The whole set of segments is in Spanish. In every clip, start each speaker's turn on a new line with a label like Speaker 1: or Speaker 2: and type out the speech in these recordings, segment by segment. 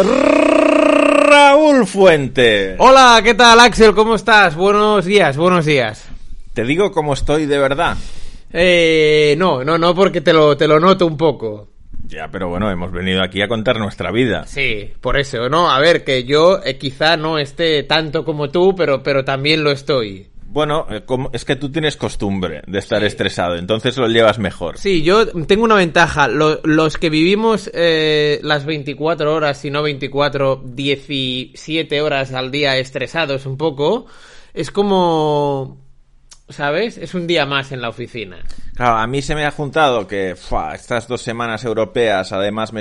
Speaker 1: Raúl Fuente.
Speaker 2: Hola, ¿qué tal Axel? ¿Cómo estás? Buenos días, buenos días.
Speaker 1: Te digo cómo estoy de verdad.
Speaker 2: Eh, no, no, no, porque te lo, te lo noto un poco.
Speaker 1: Ya, pero bueno, hemos venido aquí a contar nuestra vida.
Speaker 2: Sí, por eso, ¿no? A ver, que yo eh, quizá no esté tanto como tú, pero, pero también lo estoy.
Speaker 1: Bueno, eh, es que tú tienes costumbre de estar estresado, entonces lo llevas mejor.
Speaker 2: Sí, yo tengo una ventaja. Lo- los que vivimos eh, las 24 horas, si no 24, 17 horas al día estresados un poco, es como... ¿Sabes? Es un día más en la oficina.
Speaker 1: Claro, a mí se me ha juntado que fua, estas dos semanas europeas, además me,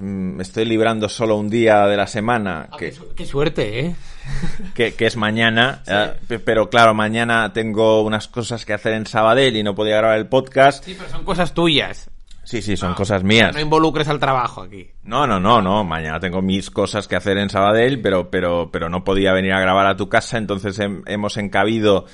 Speaker 1: me estoy librando solo un día de la semana,
Speaker 2: Ah,
Speaker 1: que,
Speaker 2: qué, su- qué suerte, ¿eh?
Speaker 1: que, que es mañana, eh, pe- pero claro, mañana tengo unas cosas que hacer en Sabadell y no podía grabar el podcast.
Speaker 2: Sí, pero son cosas tuyas.
Speaker 1: Sí, sí, son cosas mías.
Speaker 2: No involucres al trabajo aquí.
Speaker 1: No, no, no, no. Mañana tengo mis cosas que hacer en Sabadell, pero, pero, pero no podía venir a grabar a tu casa, entonces hem- hemos encabido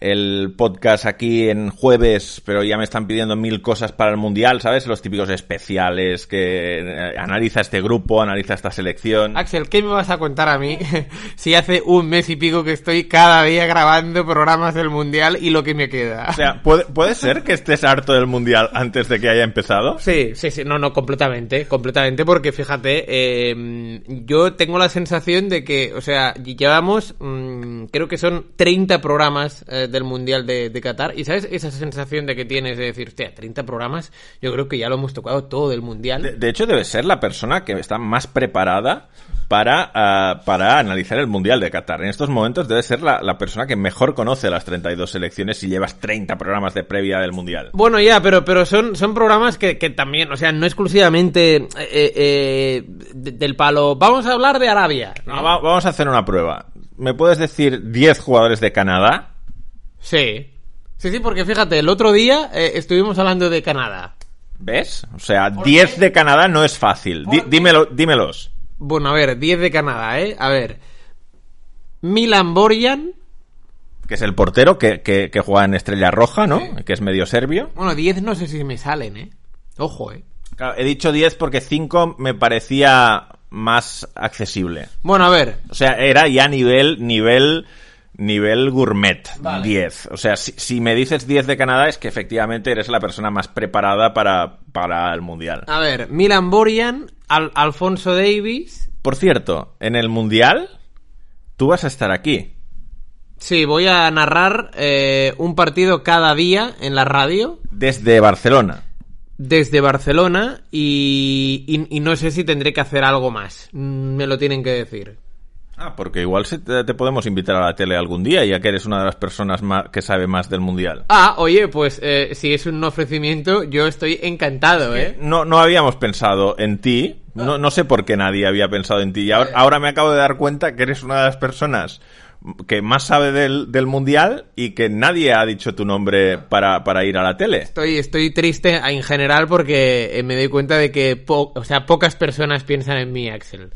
Speaker 1: el podcast aquí en jueves, pero ya me están pidiendo mil cosas para el mundial, ¿sabes? Los típicos especiales que eh, analiza este grupo, analiza esta selección.
Speaker 2: Axel, ¿qué me vas a contar a mí si hace un mes y pico que estoy cada día grabando programas del Mundial y lo que me queda?
Speaker 1: O sea, ¿puede, ¿puede ser que estés harto del mundial antes de que haya empezado?
Speaker 2: Sí, sí, sí, no, no, completamente, completamente, porque fíjate, eh, yo tengo la sensación de que, o sea, llevamos, mm, creo que son 30 programas eh, del Mundial de, de Qatar, y ¿sabes esa sensación de que tienes de decir, hostia, 30 programas? Yo creo que ya lo hemos tocado todo del Mundial.
Speaker 1: De, de hecho, debe ser la persona que está más preparada para, ah, para analizar el Mundial de Qatar. En estos momentos debe ser la, la persona que mejor conoce las 32 selecciones si llevas 30 programas de previa del Mundial.
Speaker 2: Bueno, ya, pero, pero son, son programas que, que también, o sea, no exclusivamente eh, eh, de- del palo. Vamos a hablar de Arabia. ¿no?
Speaker 1: No, va- vamos a hacer una prueba. ¿Me puedes decir 10 jugadores de Canadá?
Speaker 2: Sí. Sí, sí, porque fíjate, el otro día eh, estuvimos hablando de Canadá.
Speaker 1: ¿Ves? O sea, 10 de Canadá no es fácil. Di- dímelo, dímelos.
Speaker 2: Bueno, a ver, 10 de Canadá, ¿eh? A ver. Milan Borjan.
Speaker 1: Que es el portero que, que, que juega en Estrella Roja, ¿no? Que es medio serbio.
Speaker 2: Bueno, 10 no sé si me salen, ¿eh? Ojo, ¿eh?
Speaker 1: Claro, he dicho 10 porque 5 me parecía más accesible.
Speaker 2: Bueno, a ver.
Speaker 1: O sea, era ya nivel, nivel, nivel gourmet.
Speaker 2: Vale.
Speaker 1: 10. O sea, si, si me dices 10 de Canadá es que efectivamente eres la persona más preparada para, para el Mundial.
Speaker 2: A ver, Milan Borjan, Al- Alfonso Davis.
Speaker 1: Por cierto, en el Mundial, tú vas a estar aquí.
Speaker 2: Sí, voy a narrar eh, un partido cada día en la radio.
Speaker 1: Desde Barcelona.
Speaker 2: desde Barcelona y, y- y no sé si tendré que hacer algo más. Mm, Me lo tienen que decir.
Speaker 1: Ah, porque igual se te, podemos invitar a la tele algún día, ya que eres una de las personas ma- que sabe más del Mundial.
Speaker 2: Ah, oye, pues eh, si es un ofrecimiento, yo estoy encantado, ¿eh?
Speaker 1: No, no habíamos pensado en ti. No, no sé por qué nadie había pensado en ti. Y ahora, ahora me acabo de dar cuenta que eres una de las personas que más sabe del, del mundial y que nadie ha dicho tu nombre para, para ir a la tele.
Speaker 2: Estoy, estoy triste en general porque eh, me doy cuenta de que po- o sea, pocas personas piensan en mí, Axel.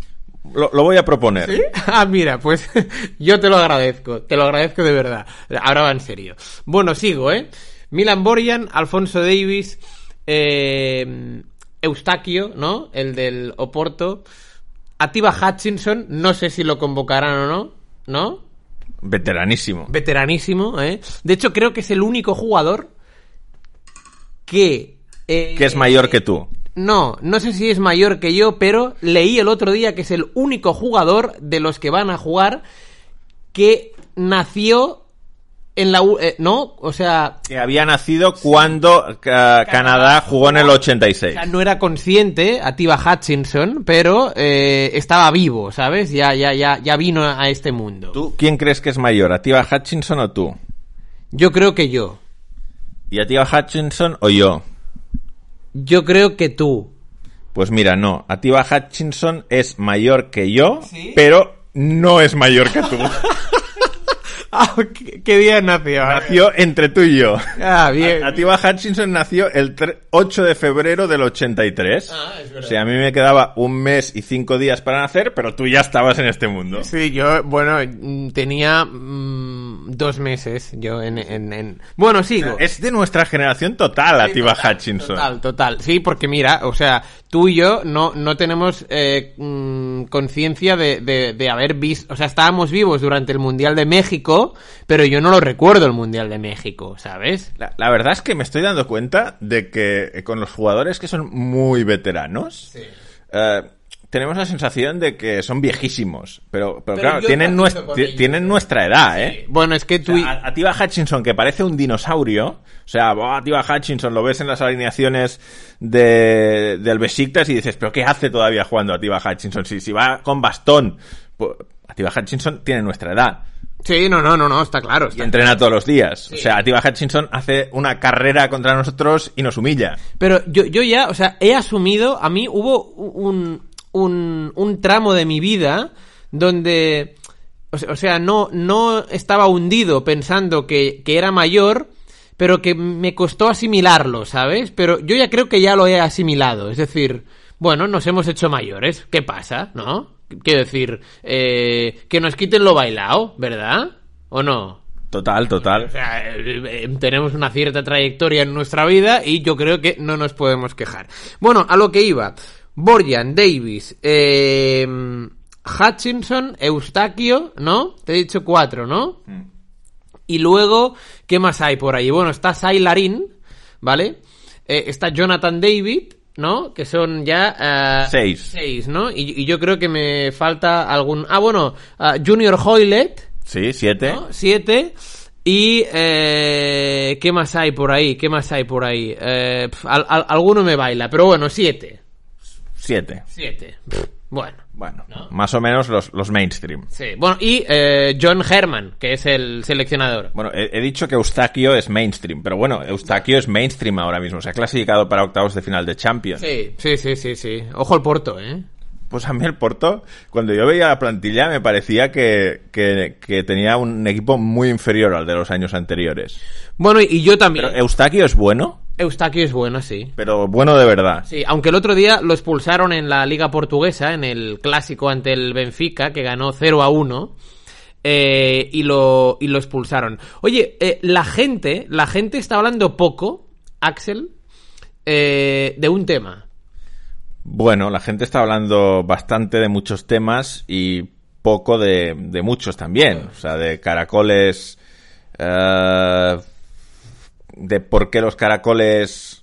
Speaker 1: Lo, lo voy a proponer.
Speaker 2: Ah, mira, pues yo te lo agradezco, te lo agradezco de verdad. Ahora va en serio. Bueno, sigo, ¿eh? Milan Borjan, Alfonso Davis, eh, Eustaquio, ¿no? El del Oporto. Atiba Hutchinson, no sé si lo convocarán o no, ¿no?
Speaker 1: Veteranísimo.
Speaker 2: Veteranísimo, ¿eh? De hecho, creo que es el único jugador que... eh,
Speaker 1: Que es mayor que tú.
Speaker 2: No, no sé si es mayor que yo, pero leí el otro día que es el único jugador de los que van a jugar que nació en la... U- eh, ¿No? O sea,
Speaker 1: Que había nacido cuando ca- Canadá jugó en el
Speaker 2: o
Speaker 1: 86.
Speaker 2: sea, no era consciente, Atiba Hutchinson, pero eh, estaba vivo, ¿sabes? Ya, ya, ya, ya vino a este mundo.
Speaker 1: ¿Tú quién crees que es mayor, Atiba Hutchinson o tú?
Speaker 2: Yo creo que yo.
Speaker 1: ¿Y Atiba Hutchinson o yo?
Speaker 2: Yo creo que tú.
Speaker 1: Pues mira, no. Atiba Hutchinson es mayor que yo,
Speaker 2: ¿Sí?
Speaker 1: pero no es mayor que tú.
Speaker 2: Ah, ¿qué, qué día nació?
Speaker 1: Nació entre tú y yo.
Speaker 2: Ah, bien.
Speaker 1: Atiba Hutchinson nació el tre- 8 de febrero del 83.
Speaker 2: Ah, es verdad.
Speaker 1: O sea, a mí me quedaba un mes y cinco días para nacer, pero tú ya estabas en este mundo.
Speaker 2: Sí, yo, bueno, mm, tenía mm, dos meses yo en... en- en- Bueno, sigo.
Speaker 1: Es de nuestra generación total, Atiba Hutchinson.
Speaker 2: Total, total. Sí, porque mira, o sea, tú y yo no, no tenemos eh, conciencia de, de, de haber visto... O sea, estábamos vivos durante el Mundial de México, pero yo no lo recuerdo el Mundial de México, ¿sabes?
Speaker 1: La, la verdad es que me estoy dando cuenta de que eh, con los jugadores que son muy veteranos, eh, tenemos la sensación de que son viejísimos. Pero, pero,
Speaker 2: Pero
Speaker 1: claro, tienen,
Speaker 2: empatizo
Speaker 1: nues-
Speaker 2: con
Speaker 1: ti-
Speaker 2: ellos,
Speaker 1: tienen nuestra edad, ¿eh?
Speaker 2: Bueno, es que tú...
Speaker 1: O
Speaker 2: y-
Speaker 1: sea, a- Atiba Hutchinson, que parece un dinosaurio, o sea, buah, Atiba Hutchinson lo ves en las alineaciones de, del Besiktas y dices, pero ¿qué hace todavía jugando Atiba Hutchinson? Si, si va con bastón, pues, Atiba Hutchinson tiene nuestra edad
Speaker 2: Sí, no, no, no, no, está claro.
Speaker 1: y entrena todos los días. O sea, Atiba Hutchinson hace una carrera contra nosotros y nos humilla.
Speaker 2: Pero yo, yo ya, o sea, he asumido, a mí hubo un, un, un tramo de mi vida donde, o sea, no, no estaba hundido pensando que, que era mayor, pero que me costó asimilarlo, ¿sabes? Pero yo ya creo que ya lo he asimilado, es decir, bueno, nos hemos hecho mayores, ¿qué pasa? ¿No? Quiero decir, eh, que nos quiten lo bailado, ¿verdad? ¿O no?
Speaker 1: Total, total.
Speaker 2: O sea, eh, eh, tenemos una cierta trayectoria en nuestra vida y yo creo que no nos podemos quejar. Bueno, a lo que iba. Borjan, Davis, eh, Hutchinson, Eustaquio, ¿no? Te he dicho cuatro, ¿no? Y luego, ¿qué más hay por ahí? Bueno, está Sai Larin, ¿vale? Eh, está Jonathan David, ¿no? Que son ya... eh,
Speaker 1: Seis.
Speaker 2: Seis, ¿no? Y, y yo creo que me falta algún... Ah, bueno, ah, Junior Hoylet,
Speaker 1: Sí, siete.
Speaker 2: ¿no? Siete. Y eh, ¿qué más hay por ahí? ¿Qué más hay por ahí? Eh, pf, al- al- alguno me baila, pero bueno, siete.
Speaker 1: Siete.
Speaker 2: Siete. Bueno.
Speaker 1: Bueno, más o menos los, los mainstream.
Speaker 2: Sí. Bueno, y eh, John Herman, que es el seleccionador.
Speaker 1: Bueno, he, he dicho que Eustaquio es mainstream, pero bueno, Eustaquio es mainstream ahora mismo. Se ha clasificado para octavos de final de Champions.
Speaker 2: Sí, sí, sí, sí, sí. Ojo al Porto, ¿eh?
Speaker 1: Pues a mí el Porto, cuando yo veía la plantilla, me parecía que, que, que tenía un equipo muy inferior al de los años anteriores.
Speaker 2: Bueno, y, y yo también.
Speaker 1: Pero Eustaquio es bueno,
Speaker 2: Eustaquio es bueno, sí.
Speaker 1: pero bueno de verdad.
Speaker 2: Sí, aunque el otro día lo expulsaron en la Liga Portuguesa, en el clásico ante el Benfica, que ganó 0 a 1. eh, y, lo, y lo expulsaron. Oye, eh, la gente, la gente está hablando poco, Axel, eh, de un tema.
Speaker 1: Bueno, la gente está hablando bastante de muchos temas y poco de, de muchos también. O sea, de caracoles. eh, de por qué los caracoles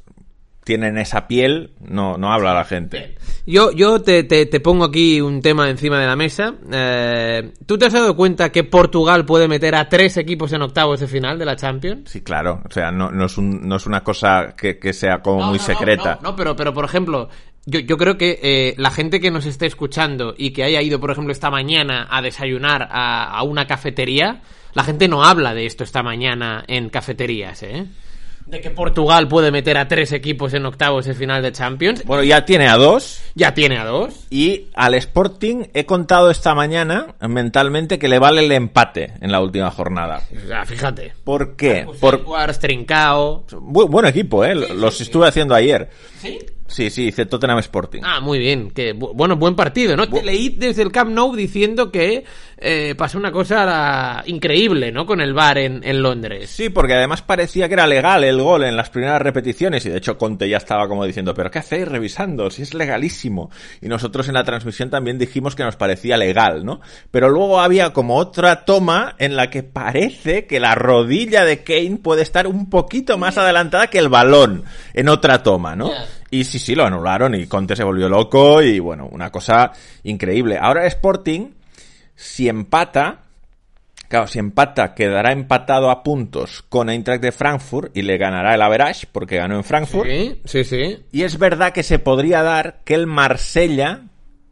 Speaker 1: tienen esa piel, no, no habla la gente.
Speaker 2: Yo, yo te, te- te pongo aquí un tema encima de la mesa. Eh, ¿Tú te has dado cuenta que Portugal puede meter a tres equipos en octavos de final de la Champions?
Speaker 1: Sí, claro. O sea, no, no, es, un- no es una cosa que, que sea como muy
Speaker 2: no,
Speaker 1: secreta.
Speaker 2: No, no, pero, pero por ejemplo, yo, yo creo que eh, la gente que nos esté escuchando y que haya ido, por ejemplo, esta mañana a desayunar a, a una cafetería, la gente no habla de esto esta mañana en cafeterías, ¿eh? De que Portugal puede meter a tres equipos en octavos de final de Champions.
Speaker 1: Bueno, ya tiene a dos.
Speaker 2: Ya tiene a dos.
Speaker 1: Y al Sporting he contado esta mañana mentalmente que le vale el empate en la última jornada.
Speaker 2: O sea, fíjate.
Speaker 1: ¿Por qué?
Speaker 2: Por...
Speaker 1: Por
Speaker 2: Trincao.
Speaker 1: Bu- buen equipo, ¿eh? Los estuve haciendo ayer.
Speaker 2: ¿Sí?
Speaker 1: Sí, sí, hice Tottenham Sporting.
Speaker 2: Ah, muy bien. Que, bu- bueno, buen partido, ¿no? Te leí desde el Camp Nou diciendo que eh, pasó una cosa increíble, ¿no? Con el bar en, en Londres.
Speaker 1: Sí, porque además parecía que era legal el gol en las primeras repeticiones y de hecho Conte ya estaba como diciendo, pero ¿qué hacéis revisando? Si es legalísimo. Y nosotros en la transmisión también dijimos que nos parecía legal, ¿no? Pero luego había como otra toma en la que parece que la rodilla de Kane puede estar un poquito más adelantada que el balón en otra toma, ¿no? Y sí, sí, lo anularon y Conte se volvió loco y bueno, una cosa increíble. Ahora Sporting, si empata, Claro, si empata, quedará empatado a puntos con Eintracht de Frankfurt y le ganará el average porque ganó en Frankfurt.
Speaker 2: Sí, sí, sí.
Speaker 1: Y es verdad que se podría dar que el Marsella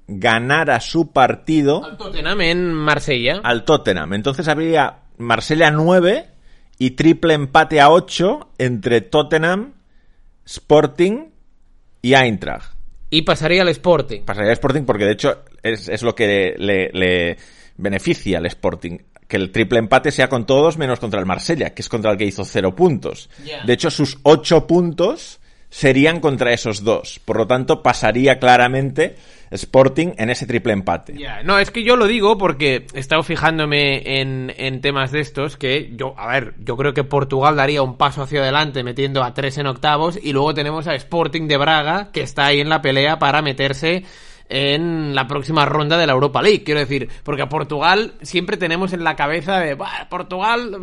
Speaker 1: ganara su partido
Speaker 2: Al Tottenham en Marsella.
Speaker 1: al Tottenham. Entonces habría Marsella 9 y triple empate a 8 entre Tottenham, Sporting y Eintracht.
Speaker 2: Y pasaría al Sporting.
Speaker 1: Pasaría al Sporting porque de hecho es, es lo que le, le beneficia al Sporting. Que el triple empate sea con todos menos contra el Marsella, que es contra el que hizo cero puntos. De hecho, sus ocho puntos serían contra esos dos. Por lo tanto, pasaría claramente Sporting en ese triple empate.
Speaker 2: No, es que yo lo digo porque he estado fijándome en, en temas de estos que yo, a ver, yo creo que Portugal daría un paso hacia adelante metiendo a tres en octavos y luego tenemos a Sporting de Braga que está ahí en la pelea para meterse en la próxima ronda de la Europa League. Quiero decir, porque a Portugal siempre tenemos en la cabeza de, "Bah, Portugal,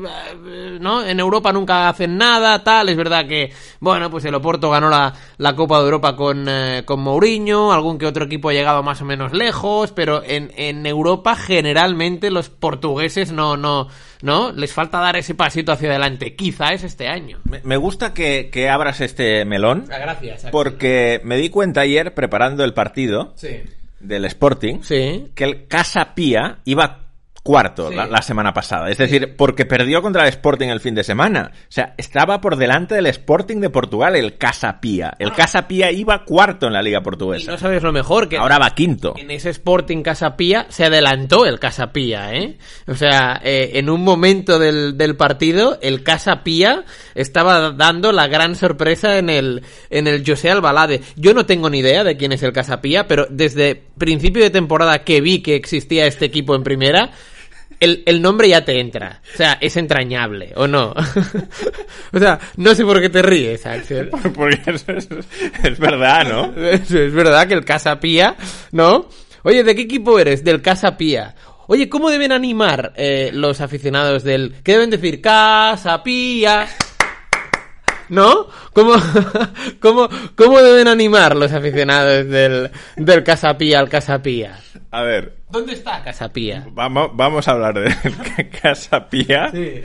Speaker 2: eh, ¿no? En Europa nunca hacen nada, tal. Es verdad que, bueno, pues el Oporto ganó la, la Copa de Europa con, eh, con Mourinho, algún que otro equipo ha llegado más o menos lejos, pero en, en Europa generalmente los portugueses no, no, no, les falta dar ese pasito hacia adelante. Quizá es este año.
Speaker 1: Me- Me gusta que, que abras este melón,
Speaker 2: Gracias.
Speaker 1: porque me di cuenta ayer, preparando el partido
Speaker 2: Sí.
Speaker 1: del Sporting,
Speaker 2: Sí.
Speaker 1: que el Casa Pía iba cuarto
Speaker 2: Sí.
Speaker 1: la, la semana pasada. Es decir, porque perdió contra el Sporting el fin de semana. O sea, estaba por delante del Sporting de Portugal, el Casa Pía. El Casa Pía iba cuarto en la Liga
Speaker 2: Y
Speaker 1: Portuguesa.
Speaker 2: no sabes lo mejor, que
Speaker 1: Ahora va quinto.
Speaker 2: en ese Sporting Casapía se adelantó el Casapía, ¿eh? O sea, eh, en un momento del, del partido, el Casapía estaba dando la gran sorpresa en el, en el José Albalade. Yo no tengo ni idea de quién es el Casapía, pero desde principio de temporada que vi que existía este equipo en primera, el, el nombre ya te entra. O sea, es entrañable, ¿o no? o sea, no sé por qué te ríes, Axel.
Speaker 1: Porque es, es- es verdad, ¿no?
Speaker 2: Es, es verdad que el Casa Pía, ¿no? Oye, ¿de qué equipo eres? Del Casa Pía. Oye, ¿cómo deben animar eh, los aficionados del... ¿Qué deben decir? Casa Pía. ¿No? ¿Cómo, cómo, cómo deben animar los aficionados del, del Casa Pía al Casa Pía?
Speaker 1: A ver,
Speaker 2: ¿Dónde está Casa Pía?
Speaker 1: vamos, vamos a hablar de Casa Pía.
Speaker 2: Sí.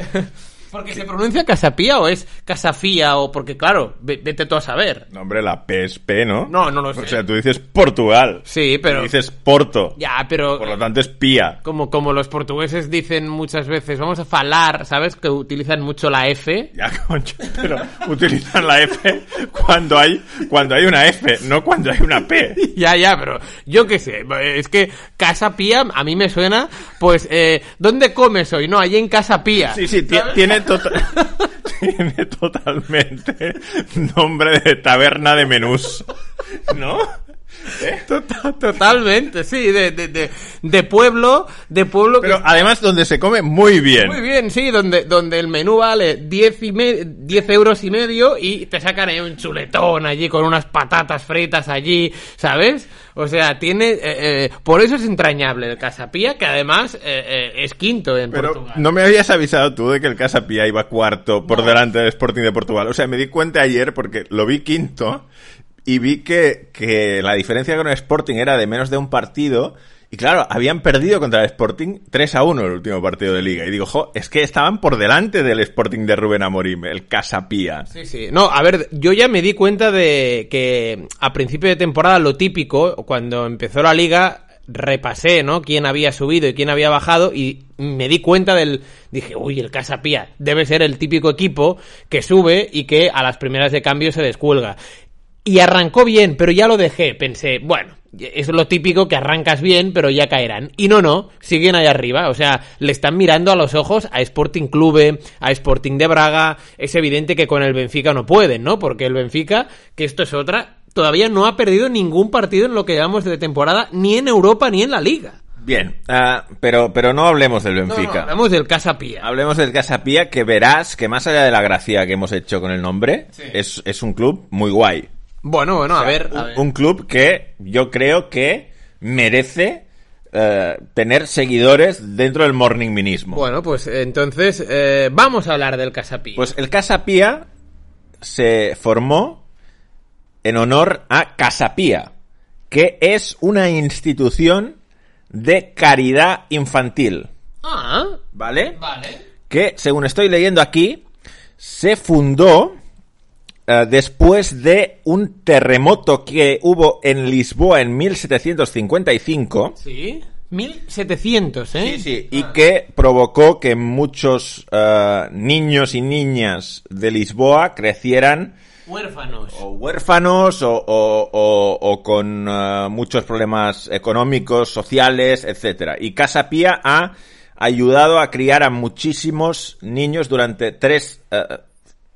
Speaker 2: ¿Porque se pronuncia Casapía o es Casafía o porque, claro, ve- vete tú a saber?
Speaker 1: No, hombre, la P es P, ¿no?
Speaker 2: No, no lo sé.
Speaker 1: O sea, tú dices Portugal.
Speaker 2: Sí, pero...
Speaker 1: Tú dices Porto.
Speaker 2: Ya, pero...
Speaker 1: Por lo tanto es Pía.
Speaker 2: Como, como los portugueses dicen muchas veces, vamos a falar, ¿sabes? Que utilizan mucho la F.
Speaker 1: Ya, concho, pero utilizan la F cuando hay, cuando hay una F, no cuando hay una P.
Speaker 2: Ya, ya, pero yo qué sé, es que Casa Pía a mí me suena, pues, eh, ¿dónde comes hoy? No, allí en Casa Pía.
Speaker 1: Sí, sí, ti- tiene, tota- tiene totalmente nombre de taberna de menús. ¿No?
Speaker 2: Tota- Totalmente, sí, de, de, de, de pueblo, de pueblo que
Speaker 1: Pero además donde se come muy bien.
Speaker 2: Muy bien, sí, donde, donde el menú vale 10, y me- 10 euros y medio y te sacan ahí un chuletón allí con unas patatas fritas allí, ¿sabes? O sea, tiene... eh, eh, por eso es entrañable el Casapía, que además eh, eh, es quinto en
Speaker 1: Pero
Speaker 2: Portugal.
Speaker 1: no me habías avisado tú de que el Casa Pía iba cuarto por delante del Sporting de Portugal. O sea, me di cuenta ayer porque lo vi quinto y vi que, que la diferencia con el Sporting era de menos de un partido. Y claro, habían perdido contra el Sporting 3 a 1 el último partido de liga. Y digo, jo, es que estaban por delante del Sporting de Rubén Amorim, el Casa Pía.
Speaker 2: Sí, sí. No, a ver, yo ya me di cuenta de que a principio de temporada lo típico, cuando empezó la liga, repasé, ¿no? Quién había subido y quién había bajado y me di cuenta del... Dije, uy, el Casa Pía debe ser el típico equipo que sube y que a las primeras de cambio se descuelga. Y arrancó bien, pero ya lo dejé. Pensé, bueno, es lo típico que arrancas bien, pero ya caerán. Y no, no, siguen ahí arriba. O sea, le están mirando a los ojos a Sporting Clube, a Sporting de Braga. Es evidente que con el Benfica no pueden, ¿no? Porque el Benfica, que esto es otra, todavía no ha perdido ningún partido en lo que llevamos de temporada, ni en Europa ni en la Liga.
Speaker 1: Bien, ah, pero, pero no hablemos del
Speaker 2: No, no,
Speaker 1: Benfica.
Speaker 2: hablamos del Casa Pía.
Speaker 1: Hablemos del Casa Pía, que verás que más allá de la gracia que hemos hecho con el nombre,
Speaker 2: Sí.
Speaker 1: es, es un club muy guay.
Speaker 2: Bueno, bueno, a ver. a
Speaker 1: un,
Speaker 2: ver.
Speaker 1: un club que yo creo que merece eh, tener seguidores dentro del morning minismo.
Speaker 2: Bueno, pues entonces eh, vamos a hablar del Casa Pía.
Speaker 1: Pues el Casa Pía se formó en honor a Casa Pía, que es una institución de caridad infantil.
Speaker 2: Ah,
Speaker 1: ¿Vale?
Speaker 2: vale.
Speaker 1: que, según estoy leyendo aquí, se fundó eh, después de un terremoto que hubo en Lisboa en 1755.
Speaker 2: Sí. 1700, ¿eh?
Speaker 1: Sí, sí, y que provocó que muchos eh, niños y niñas de Lisboa crecieran
Speaker 2: Huérfanos.
Speaker 1: o huérfanos o, o- o- o con eh, muchos problemas económicos, sociales, etcétera. Y Casa Pía ha ayudado a criar a muchísimos niños durante tres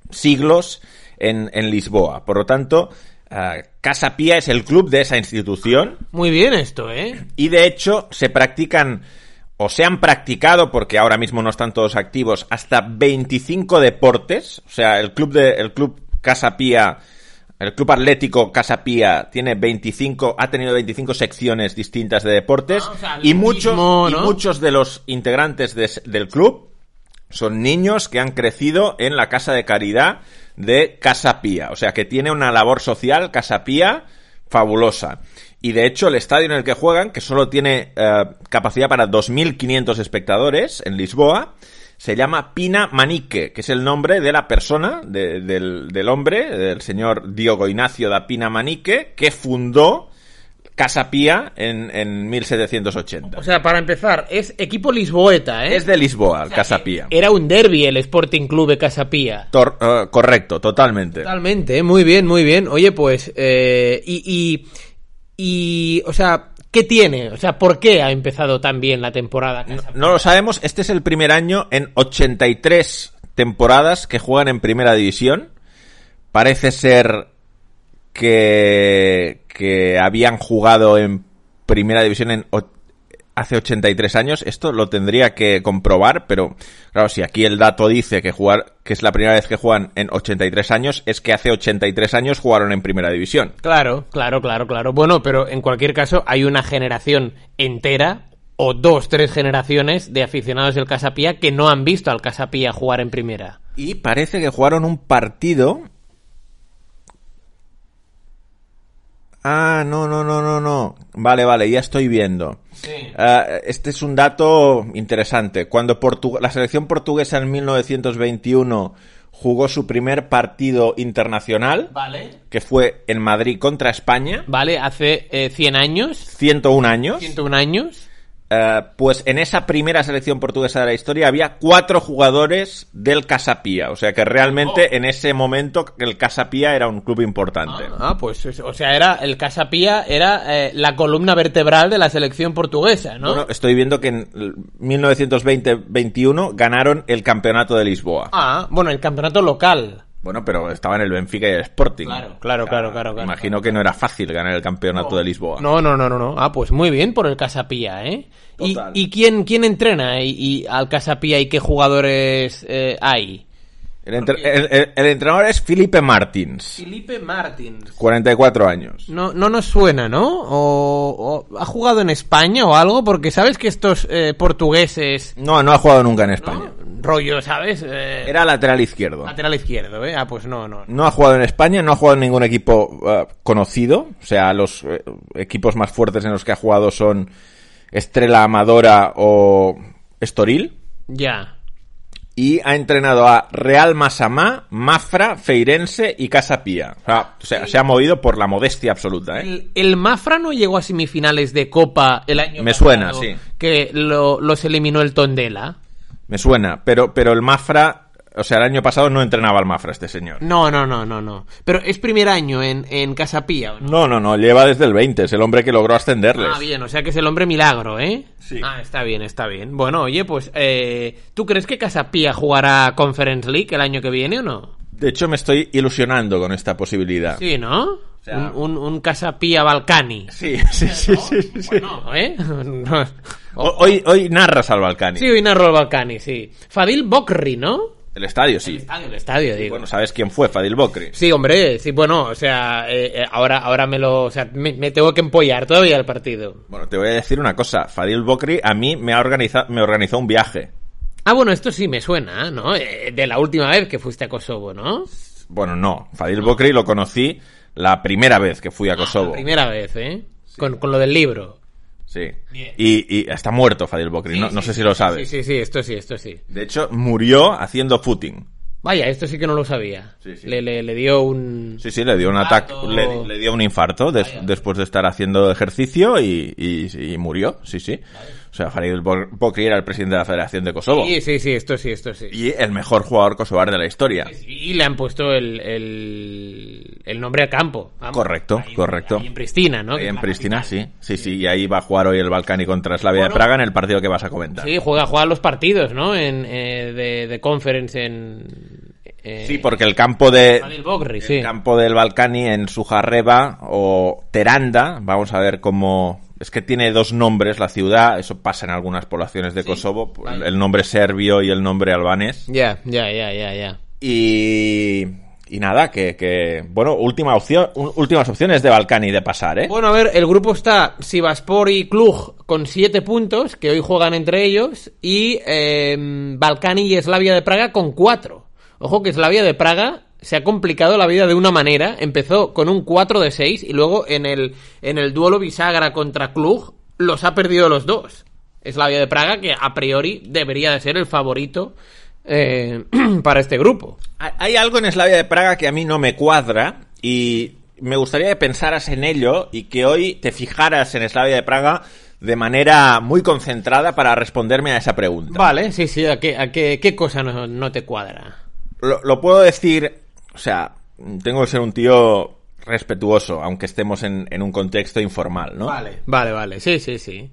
Speaker 1: siglos en, en Lisboa. Por lo tanto, eh, Casa Pía es el club de esa institución
Speaker 2: Muy bien esto, ¿eh?
Speaker 1: y de hecho se practican o se han practicado, porque ahora mismo no están todos activos, hasta 25 deportes. O sea, el club de, el club Casa Pía, el club atlético Casa Pía tiene 25, ha tenido 25 secciones distintas de deportes.
Speaker 2: Ah, o sea,
Speaker 1: y muchos,
Speaker 2: mismo,
Speaker 1: y muchos de los integrantes de- del club son niños que han crecido en la casa de caridad de Casa Pía. O sea que tiene una labor social Casa Pía fabulosa. Y de hecho el estadio en el que juegan, que solo tiene eh, capacidad para 2.500 espectadores en Lisboa, se llama Pina Manique, que es el nombre de la persona, de- del, del hombre, del señor Diogo Ignacio da Pina Manique, que fundó Casa Pía en, en 1780.
Speaker 2: O sea, para empezar, es equipo lisboeta, ¿eh?
Speaker 1: es de Lisboa, el Casa Pía.
Speaker 2: Era un derby el Sporting Club de Casapía.
Speaker 1: Tor- eh, correcto, totalmente.
Speaker 2: Totalmente, ¿eh? muy bien, muy bien. Oye, pues, eh, y, y, y, o sea, ¿qué tiene? O sea, ¿por qué ha empezado tan bien la temporada?
Speaker 1: No lo sabemos, este es el primer año en 83 temporadas que juegan en primera división. Parece ser que, que habían jugado en primera división en hace 83 años. Esto lo tendría que comprobar, pero claro, si aquí el dato dice que jugar que es la primera vez que juegan en 83 años, es que hace 83 años jugaron en primera división.
Speaker 2: Claro, claro, claro, claro. Bueno, pero en cualquier caso hay una generación entera o dos, tres generaciones de aficionados del Casapía que no han visto al Casapía jugar en primera.
Speaker 1: Y parece que jugaron un partido. Ah, no, no, no, no, no. Vale, vale, ya estoy viendo. Ah, este es un dato interesante. Cuando Portu- la selección portuguesa en 1921 jugó su primer partido internacional,
Speaker 2: Vale.
Speaker 1: que fue en Madrid contra España,
Speaker 2: Vale, hace eh, 100 años,
Speaker 1: 101 años,
Speaker 2: 101 años.
Speaker 1: Eh, pues en esa primera selección portuguesa de la historia había cuatro jugadores del Casapía. O sea que realmente en ese momento el Casapía era un club importante.
Speaker 2: Ah, pues, es- o sea, era el Casapía era eh, la columna vertebral de la selección portuguesa, ¿no?
Speaker 1: Bueno, estoy viendo que en 1920-21 ganaron el campeonato de Lisboa.
Speaker 2: ah, bueno, el campeonato local.
Speaker 1: Bueno, pero estaba en el Benfica y el Sporting.
Speaker 2: Claro, claro, claro, claro, claro.
Speaker 1: Imagino que no era fácil ganar el campeonato de Lisboa.
Speaker 2: No, no, no, no, no. Ah, pues muy bien por el Casapía, ¿eh? ¿Y,
Speaker 1: Total.
Speaker 2: y quién, quién entrena y, y al Casapía y qué jugadores eh, hay?
Speaker 1: El, entre- el- el- el entrenador es Felipe Martins,
Speaker 2: Felipe Martins.
Speaker 1: 44 años.
Speaker 2: No, no nos suena, ¿no? O, o ha jugado en España o algo, porque sabes que estos eh, portugueses,
Speaker 1: No, no ha jugado nunca en España.
Speaker 2: rollo, ¿sabes? Eh,
Speaker 1: Era lateral izquierdo.
Speaker 2: lateral izquierdo, ¿eh? Ah, pues no, no.
Speaker 1: No ha jugado en España, no ha jugado en ningún equipo eh, conocido. O sea, los eh, equipos más fuertes en los que ha jugado son Estrella Amadora o Estoril.
Speaker 2: Ya.
Speaker 1: Y ha entrenado a Real Masamá, Mafra, Feirense y Casa Pía. O sea, o sea, se ha movido por la modestia absoluta, ¿eh?
Speaker 2: El, el Mafra no llegó a semifinales de Copa el año
Speaker 1: Me
Speaker 2: pasado,
Speaker 1: suena, sí.
Speaker 2: Que lo- los eliminó el Tondela.
Speaker 1: Me suena. Pero, pero el Mafra, o sea, el año pasado no entrenaba al Mafra este señor.
Speaker 2: No, no, no, no, no. Pero es primer año en, en Casapía, ¿o no?
Speaker 1: No, no, no, lleva desde el 20, es el hombre que logró ascenderles.
Speaker 2: Ah, bien, o sea que es el hombre milagro, ¿eh?
Speaker 1: Sí.
Speaker 2: Ah, está bien, está bien. Bueno, oye, pues, eh, ¿tú crees que Casapía jugará Conference League el año que viene o no?
Speaker 1: De hecho, me estoy ilusionando con esta posibilidad.
Speaker 2: Sí, ¿no?
Speaker 1: sea-
Speaker 2: un, un, un Casapía Balcani.
Speaker 1: Sí, sí, sí, sí, sí.
Speaker 2: ¿eh? No.
Speaker 1: O- Hoy, hoy narras al Balcani.
Speaker 2: Sí, hoy narró el Balcani, sí. Fadil Bokri, ¿no?
Speaker 1: El estadio, sí.
Speaker 2: El estadio, el estadio, digo.
Speaker 1: Bueno, ¿sabes quién fue? Fadil Bokri.
Speaker 2: Sí, hombre, sí, bueno, o sea, eh, eh, ahora, ahora me lo, o sea, me, me tengo que empollar todavía el partido.
Speaker 1: Bueno, te voy a decir una cosa. Fadil Bokri a mí me, ha organizado, me organizó un viaje.
Speaker 2: Ah, bueno, esto sí me suena, ¿no? Eh, de la última vez que fuiste a Kosovo, ¿no?
Speaker 1: Bueno, no. Fadil Bokri lo conocí la primera vez que fui a Kosovo.
Speaker 2: La primera vez, ¿eh? Con, con lo del libro.
Speaker 1: Sí.
Speaker 2: Bien.
Speaker 1: Y, y está muerto Fadil Bokri. no
Speaker 2: Sí,
Speaker 1: no sé si lo sabes.
Speaker 2: Sí, sí, sí, esto sí, esto sí.
Speaker 1: De hecho, murió haciendo footing.
Speaker 2: Vaya, esto sí que no lo sabía.
Speaker 1: Sí, sí.
Speaker 2: Le, le, le dio un...
Speaker 1: Sí, sí, le dio un ataque,
Speaker 2: Infarto.
Speaker 1: le, le dio un infarto des- después de estar haciendo ejercicio y, y- y murió, sí, sí. O sea, Farid Bo- Bokri era el presidente de la Federación de Kosovo.
Speaker 2: Sí, sí, sí, esto sí, esto sí.
Speaker 1: Y el mejor jugador kosovar de la historia.
Speaker 2: Y le han puesto el, el, el nombre a campo. vamos.
Speaker 1: Correcto,
Speaker 2: Ahí-
Speaker 1: correcto.
Speaker 2: ahí en Pristina, ¿no?
Speaker 1: Ahí en Pristina,
Speaker 2: capital.
Speaker 1: sí. Sí, sí. Y ahí va a jugar hoy el Balcani contra Slavia de. Praga en el partido que vas a comentar.
Speaker 2: Sí, juega, juega los partidos, ¿no? En, eh, de, de conference en, eh,
Speaker 1: Sí, porque el campo de
Speaker 2: Bogri,
Speaker 1: el
Speaker 2: sí.
Speaker 1: campo del Balcani en Sujarreba o Teranda, vamos a ver cómo es que tiene dos nombres la ciudad, eso pasa en algunas poblaciones de Kosovo, el nombre serbio y el nombre albanés.
Speaker 2: Ya, ya, ya, ya, ya.
Speaker 1: Y y nada, que, que bueno, última opción, últimas opciones de Balcani de pasar, ¿eh?
Speaker 2: Bueno, a ver, el grupo está Sivaspor y Klug con 7 puntos, que hoy juegan entre ellos, y eh, Balcani y Slavia de Praga con 4. Ojo que Slavia de Praga se ha complicado la vida de una manera. Empezó con un 4 de 6 y luego en el, en el duelo bisagra contra Klug los ha perdido los dos. Slavia de Praga, que a priori debería de ser el favorito eh, para este grupo.
Speaker 1: Hay- algo en Slavia de Praga que a mí no me cuadra y me gustaría que pensaras en ello y que hoy te fijaras en Slavia de Praga de manera muy concentrada para responderme a esa pregunta.
Speaker 2: Vale, sí, sí, ¿a qué, a qué, qué cosa no, no te cuadra?
Speaker 1: Lo, lo puedo decir, o sea, tengo que ser un tío respetuoso, aunque estemos en, en un contexto informal, ¿no?
Speaker 2: Vale, vale, vale, sí, sí, sí.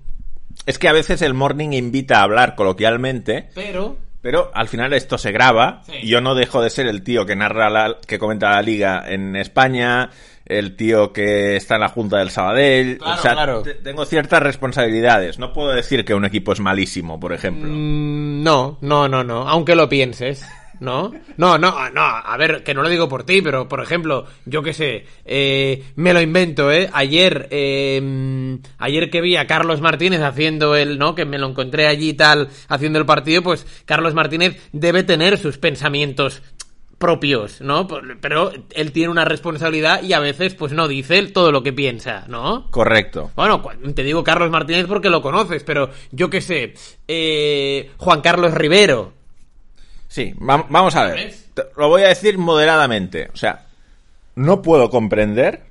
Speaker 1: Es que a veces el morning invita a hablar coloquialmente,
Speaker 2: Pero
Speaker 1: pero al final esto se graba
Speaker 2: Sí.
Speaker 1: y yo no dejo de ser el tío que narra la, que comenta la liga en España, el tío que está en la junta del Sabadell,
Speaker 2: Claro,
Speaker 1: o sea,
Speaker 2: claro.
Speaker 1: te- tengo ciertas responsabilidades. No puedo decir que un equipo es malísimo, por ejemplo.
Speaker 2: Mm, no, no, no, no, aunque lo pienses. ¿No? No, no, no, a ver, que no lo digo por ti, pero por ejemplo, yo qué sé, eh, me lo invento, ¿eh? Ayer, eh, ayer que vi a Carlos Martínez haciendo el, ¿no? Que me lo encontré allí tal, haciendo el partido, pues Carlos Martínez debe tener sus pensamientos propios, ¿no? Pero él tiene una responsabilidad y a veces, pues no dice todo lo que piensa, ¿no?
Speaker 1: Correcto.
Speaker 2: Bueno, te digo Carlos Martínez porque lo conoces, pero yo qué sé, eh, Juan Carlos Rivero.
Speaker 1: Sí, va- vamos a ver. Lo voy a decir moderadamente. O sea, no puedo comprender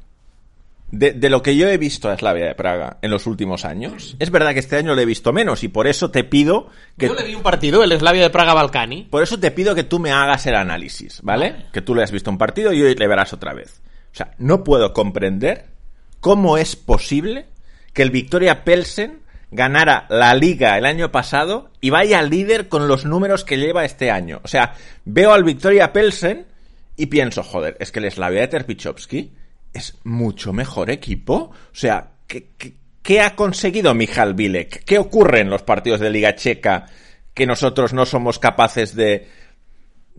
Speaker 1: de, de lo que yo he visto a Slavia de Praga en los últimos años. Es verdad que este año lo he visto menos y por eso te pido que
Speaker 2: Yo le vi un partido, el Slavia de Praga Balcani.
Speaker 1: por eso te pido que tú me hagas el análisis, ¿vale? Que tú le has visto un partido y hoy le verás otra vez. O sea, no puedo comprender cómo es posible que el Victoria Pelsen ganara la liga el año pasado y vaya líder con los números que lleva este año. O sea, veo al Victoria Pelsen y pienso, joder, es que el Slavia de Terpichovsky es mucho mejor equipo. O sea, ¿qué, qué, ha conseguido Michal Bilek? ¿Qué ocurre en los partidos de Liga Checa que nosotros no somos capaces de,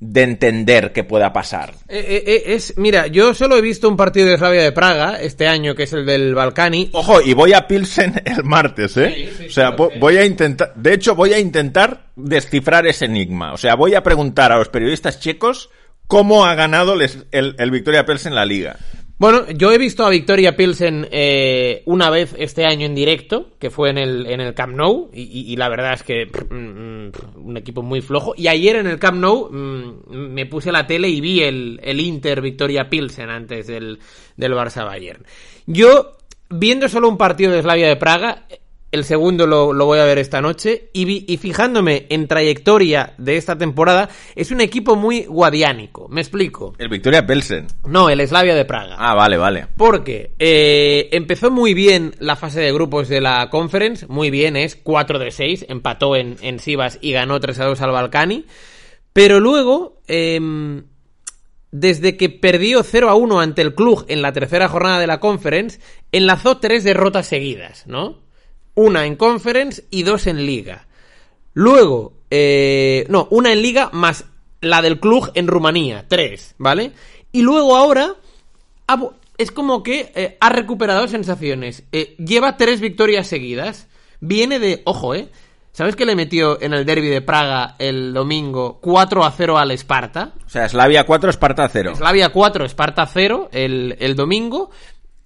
Speaker 1: de entender que pueda pasar?
Speaker 2: Eh, eh, eh, es, mira, yo solo he visto un partido de Slavia de Praga este año, que es el del Balcani.
Speaker 1: Ojo, y voy a Pilsen el martes, ¿eh?
Speaker 2: Sí, sí,
Speaker 1: o sea,
Speaker 2: sí,
Speaker 1: voy a intentar, de hecho, voy a intentar descifrar ese enigma. O sea, voy a preguntar a los periodistas checos cómo ha ganado les- el, el Victoria Pilsen la liga.
Speaker 2: Bueno, yo he visto a Victoria Pilsen eh, una vez este año en directo, que fue en el, en el Camp Nou, y, y- la verdad es que mm, mm, un equipo muy flojo. Y ayer en el Camp Nou mm, me puse la tele y vi el, el Inter Victoria Pilsen antes del, del Barça Bayern. Yo, viendo solo un partido de Slavia de Praga, el segundo lo, lo voy a ver esta noche, y, fijándome en trayectoria de esta temporada, es un equipo muy guadiánico. Me explico.
Speaker 1: El Victoria Pilsen.
Speaker 2: No, el Slavia de Praga.
Speaker 1: Ah, vale, vale.
Speaker 2: Porque eh, empezó muy bien la fase de grupos de la Conference, muy bien, es 4 de 6, empató en, en Sivas y ganó 3 a 2 al Balcani, pero luego, em, desde que perdió 0 a 1 ante el club en la tercera jornada de la Conference, enlazó tres derrotas seguidas, ¿no? Una en Conference y dos en Liga. Luego, eh, no, una en Liga más la del club en Rumanía, tres, ¿vale? Y luego ahora es como que eh, ha recuperado sensaciones. Eh, lleva tres victorias seguidas. Viene de, ojo, ¿eh? ¿Sabes que le metió en el derby de Praga el domingo 4 a 0 al Esparta?
Speaker 1: O sea, Slavia 4, Esparta 0.
Speaker 2: Slavia 4, Esparta 0 el, el domingo.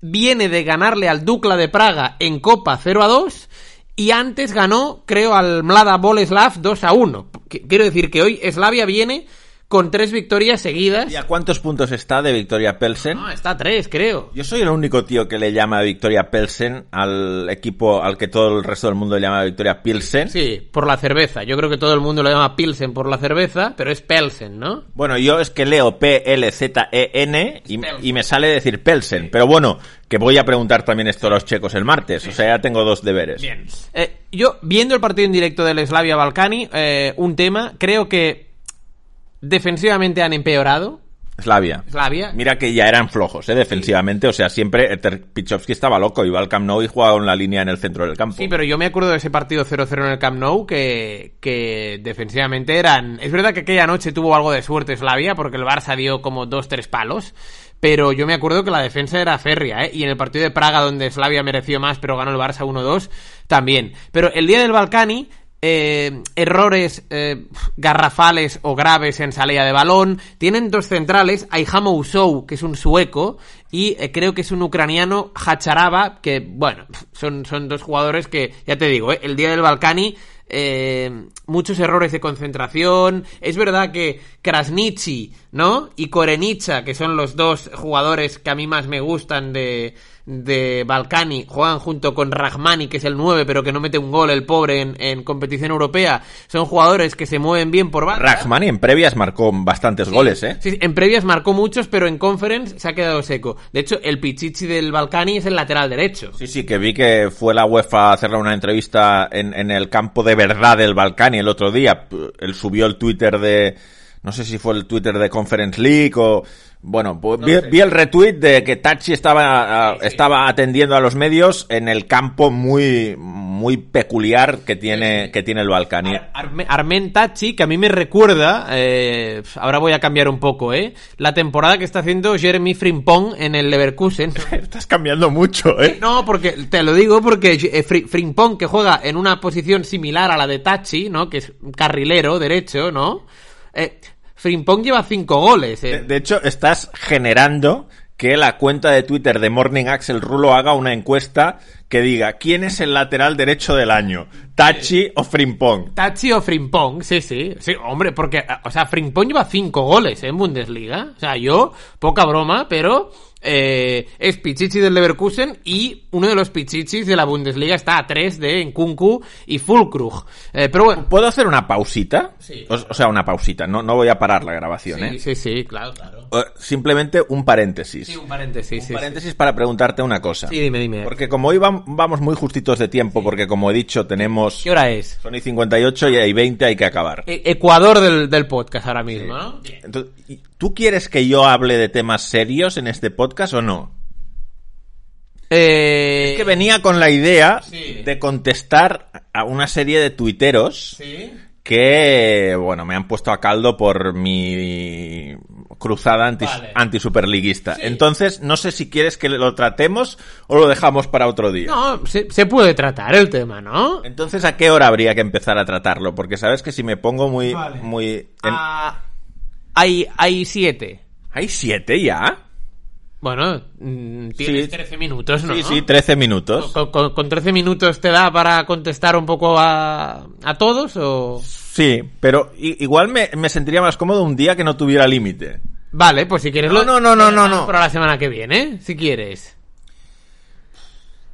Speaker 2: Viene de ganarle al Dukla de Praga en Copa 0 a 2. Y antes ganó, creo, al Mlada Boleslav 2 a 1. Qu- Quiero decir que hoy Slavia viene con tres victorias seguidas.
Speaker 1: ¿Y a cuántos puntos está de Victoria Pelsen?
Speaker 2: No, está a 3, creo.
Speaker 1: Yo soy el único tío que le llama Victoria Pelsen al equipo al que todo el resto del mundo le llama Victoria Pilsen.
Speaker 2: Sí, por la cerveza. Yo creo que todo el mundo lo llama Pilsen por la cerveza, pero es Pelsen, ¿no?
Speaker 1: Bueno, yo es que leo P-L-Z-E-N y,
Speaker 2: Pelsen.
Speaker 1: y me sale decir Pelsen. Pero bueno, que voy a preguntar también esto a los checos el martes. O sea, ya tengo dos deberes.
Speaker 2: Bien. Eh, yo, viendo el partido en directo del Slavia Balcani, eh, un tema, creo que defensivamente han empeorado.
Speaker 1: Slavia.
Speaker 2: Slavia.
Speaker 1: Mira que ya eran flojos, ¿eh? Defensivamente. O sea, siempre Pichowski estaba loco. Iba al Camp Nou y jugaba en la línea en el centro del campo.
Speaker 2: Sí, pero yo me acuerdo de ese partido 0-0 en el Camp Nou que, que defensivamente eran... Es verdad que aquella noche tuvo algo de suerte Slavia porque el Barça dio como dos, tres palos. Pero yo me acuerdo que la defensa era férrea, ¿eh? Y en el partido de Praga, donde Slavia mereció más, pero ganó el Barça 1-2, también. Pero el día del Balcani, eh, errores eh, garrafales o graves en salida de balón. Tienen dos centrales, Aijamo Usou, que es un sueco, y eh, creo que es un ucraniano, Hacharaba, que, bueno, son, son dos jugadores que, ya te digo, el día del Balcani muchos errores de concentración. Es verdad que Krasnichi, ¿no? Y Korenicha, que son los dos jugadores que a mí más me gustan de, de Balcani, juegan junto con Rahmani, que es el 9, pero que no mete un gol el pobre en, en competición europea. Son jugadores que se mueven bien por banda.
Speaker 1: Rahmani en previas marcó bastantes goles, ¿eh?
Speaker 2: Sí, en previas marcó muchos, pero en conference se ha quedado seco. De hecho, el Pichichi del Balcani es el lateral derecho.
Speaker 1: Sí, sí, que vi que fue la UEFA a hacerle una entrevista en, en el campo de verdad del Balcani el otro día. Él subió el Twitter de... No sé si fue el Twitter de Conference League o bueno, pues vi, vi, el retweet de que Tachi estaba, sí, sí. estaba atendiendo a los medios en el campo muy, muy peculiar que tiene, sí, que tiene el Balcani.
Speaker 2: Ar Armen Tachi, que a mí me recuerda, eh, ahora voy a cambiar un poco, ¿eh? La temporada que está haciendo Jeremy Frimpong en el Leverkusen.
Speaker 1: Estás cambiando mucho, ¿eh?
Speaker 2: No, porque, te lo digo porque eh, Frimpong, que juega en una posición similar a la de Tachi, ¿no? Que es carrilero derecho, ¿no? Eh, Frimpong lleva cinco goles. Eh.
Speaker 1: De, de, hecho, estás generando que la cuenta de Twitter de Morning Axel Rulo haga una encuesta que diga quién es el lateral derecho del año, Tachi o Frimpong.
Speaker 2: Tachi o Frimpong, sí, sí, sí, hombre, porque, o sea, Frimpong lleva cinco goles en Bundesliga. O sea, yo, poca broma, pero eh, es Pichichi del Leverkusen y uno de los Pichichis de la Bundesliga está a tres de Nkunku y Fulkrug. Eh, pero bueno.
Speaker 1: ¿Puedo hacer una pausita?
Speaker 2: Sí.
Speaker 1: O, o, sea, una pausita, no, no voy a parar la grabación,
Speaker 2: sí,
Speaker 1: ¿eh?
Speaker 2: Sí, sí, claro, claro.
Speaker 1: Simplemente un paréntesis.
Speaker 2: Sí, un paréntesis.
Speaker 1: Un
Speaker 2: sí,
Speaker 1: paréntesis para preguntarte una cosa.
Speaker 2: Sí, dime, dime.
Speaker 1: Porque como hoy vamos muy justitos de tiempo, porque como he dicho, tenemos...
Speaker 2: ¿Qué hora es?
Speaker 1: Son y 58 y hay 20 hay que acabar.
Speaker 2: E Ecuador del, del, podcast ahora mismo, ¿no?
Speaker 1: Entonces, ¿Tú quieres que yo hable de temas serios en este podcast o no?
Speaker 2: Eh...
Speaker 1: Es que venía con la idea
Speaker 2: sí.
Speaker 1: de contestar a una serie de tuiteros
Speaker 2: ¿Sí?
Speaker 1: que, bueno, me han puesto a caldo por mi cruzada anti,
Speaker 2: Vale.
Speaker 1: anti-superliguista.
Speaker 2: Sí.
Speaker 1: Entonces, no sé si quieres que lo tratemos o lo dejamos para otro día.
Speaker 2: No, se, se puede tratar el tema, ¿no?
Speaker 1: Entonces, ¿a qué hora habría que empezar a tratarlo? Porque sabes que si me pongo muy...
Speaker 2: Vale.
Speaker 1: muy en-
Speaker 2: Ah, hay, hay siete.
Speaker 1: ¿Hay siete ya?
Speaker 2: Bueno, mm, tienes
Speaker 1: Sí.
Speaker 2: 13 minutos, ¿no?
Speaker 1: Sí, sí, 13 minutos.
Speaker 2: ¿Con, con, con 13 minutos te da para contestar un poco a, a todos o...?
Speaker 1: Sí, pero igual me, me sentiría más cómodo un día que no tuviera límite.
Speaker 2: Vale, pues si quieres
Speaker 1: No,
Speaker 2: lo...
Speaker 1: no, no, no, no, no.
Speaker 2: Para la semana que viene, si quieres.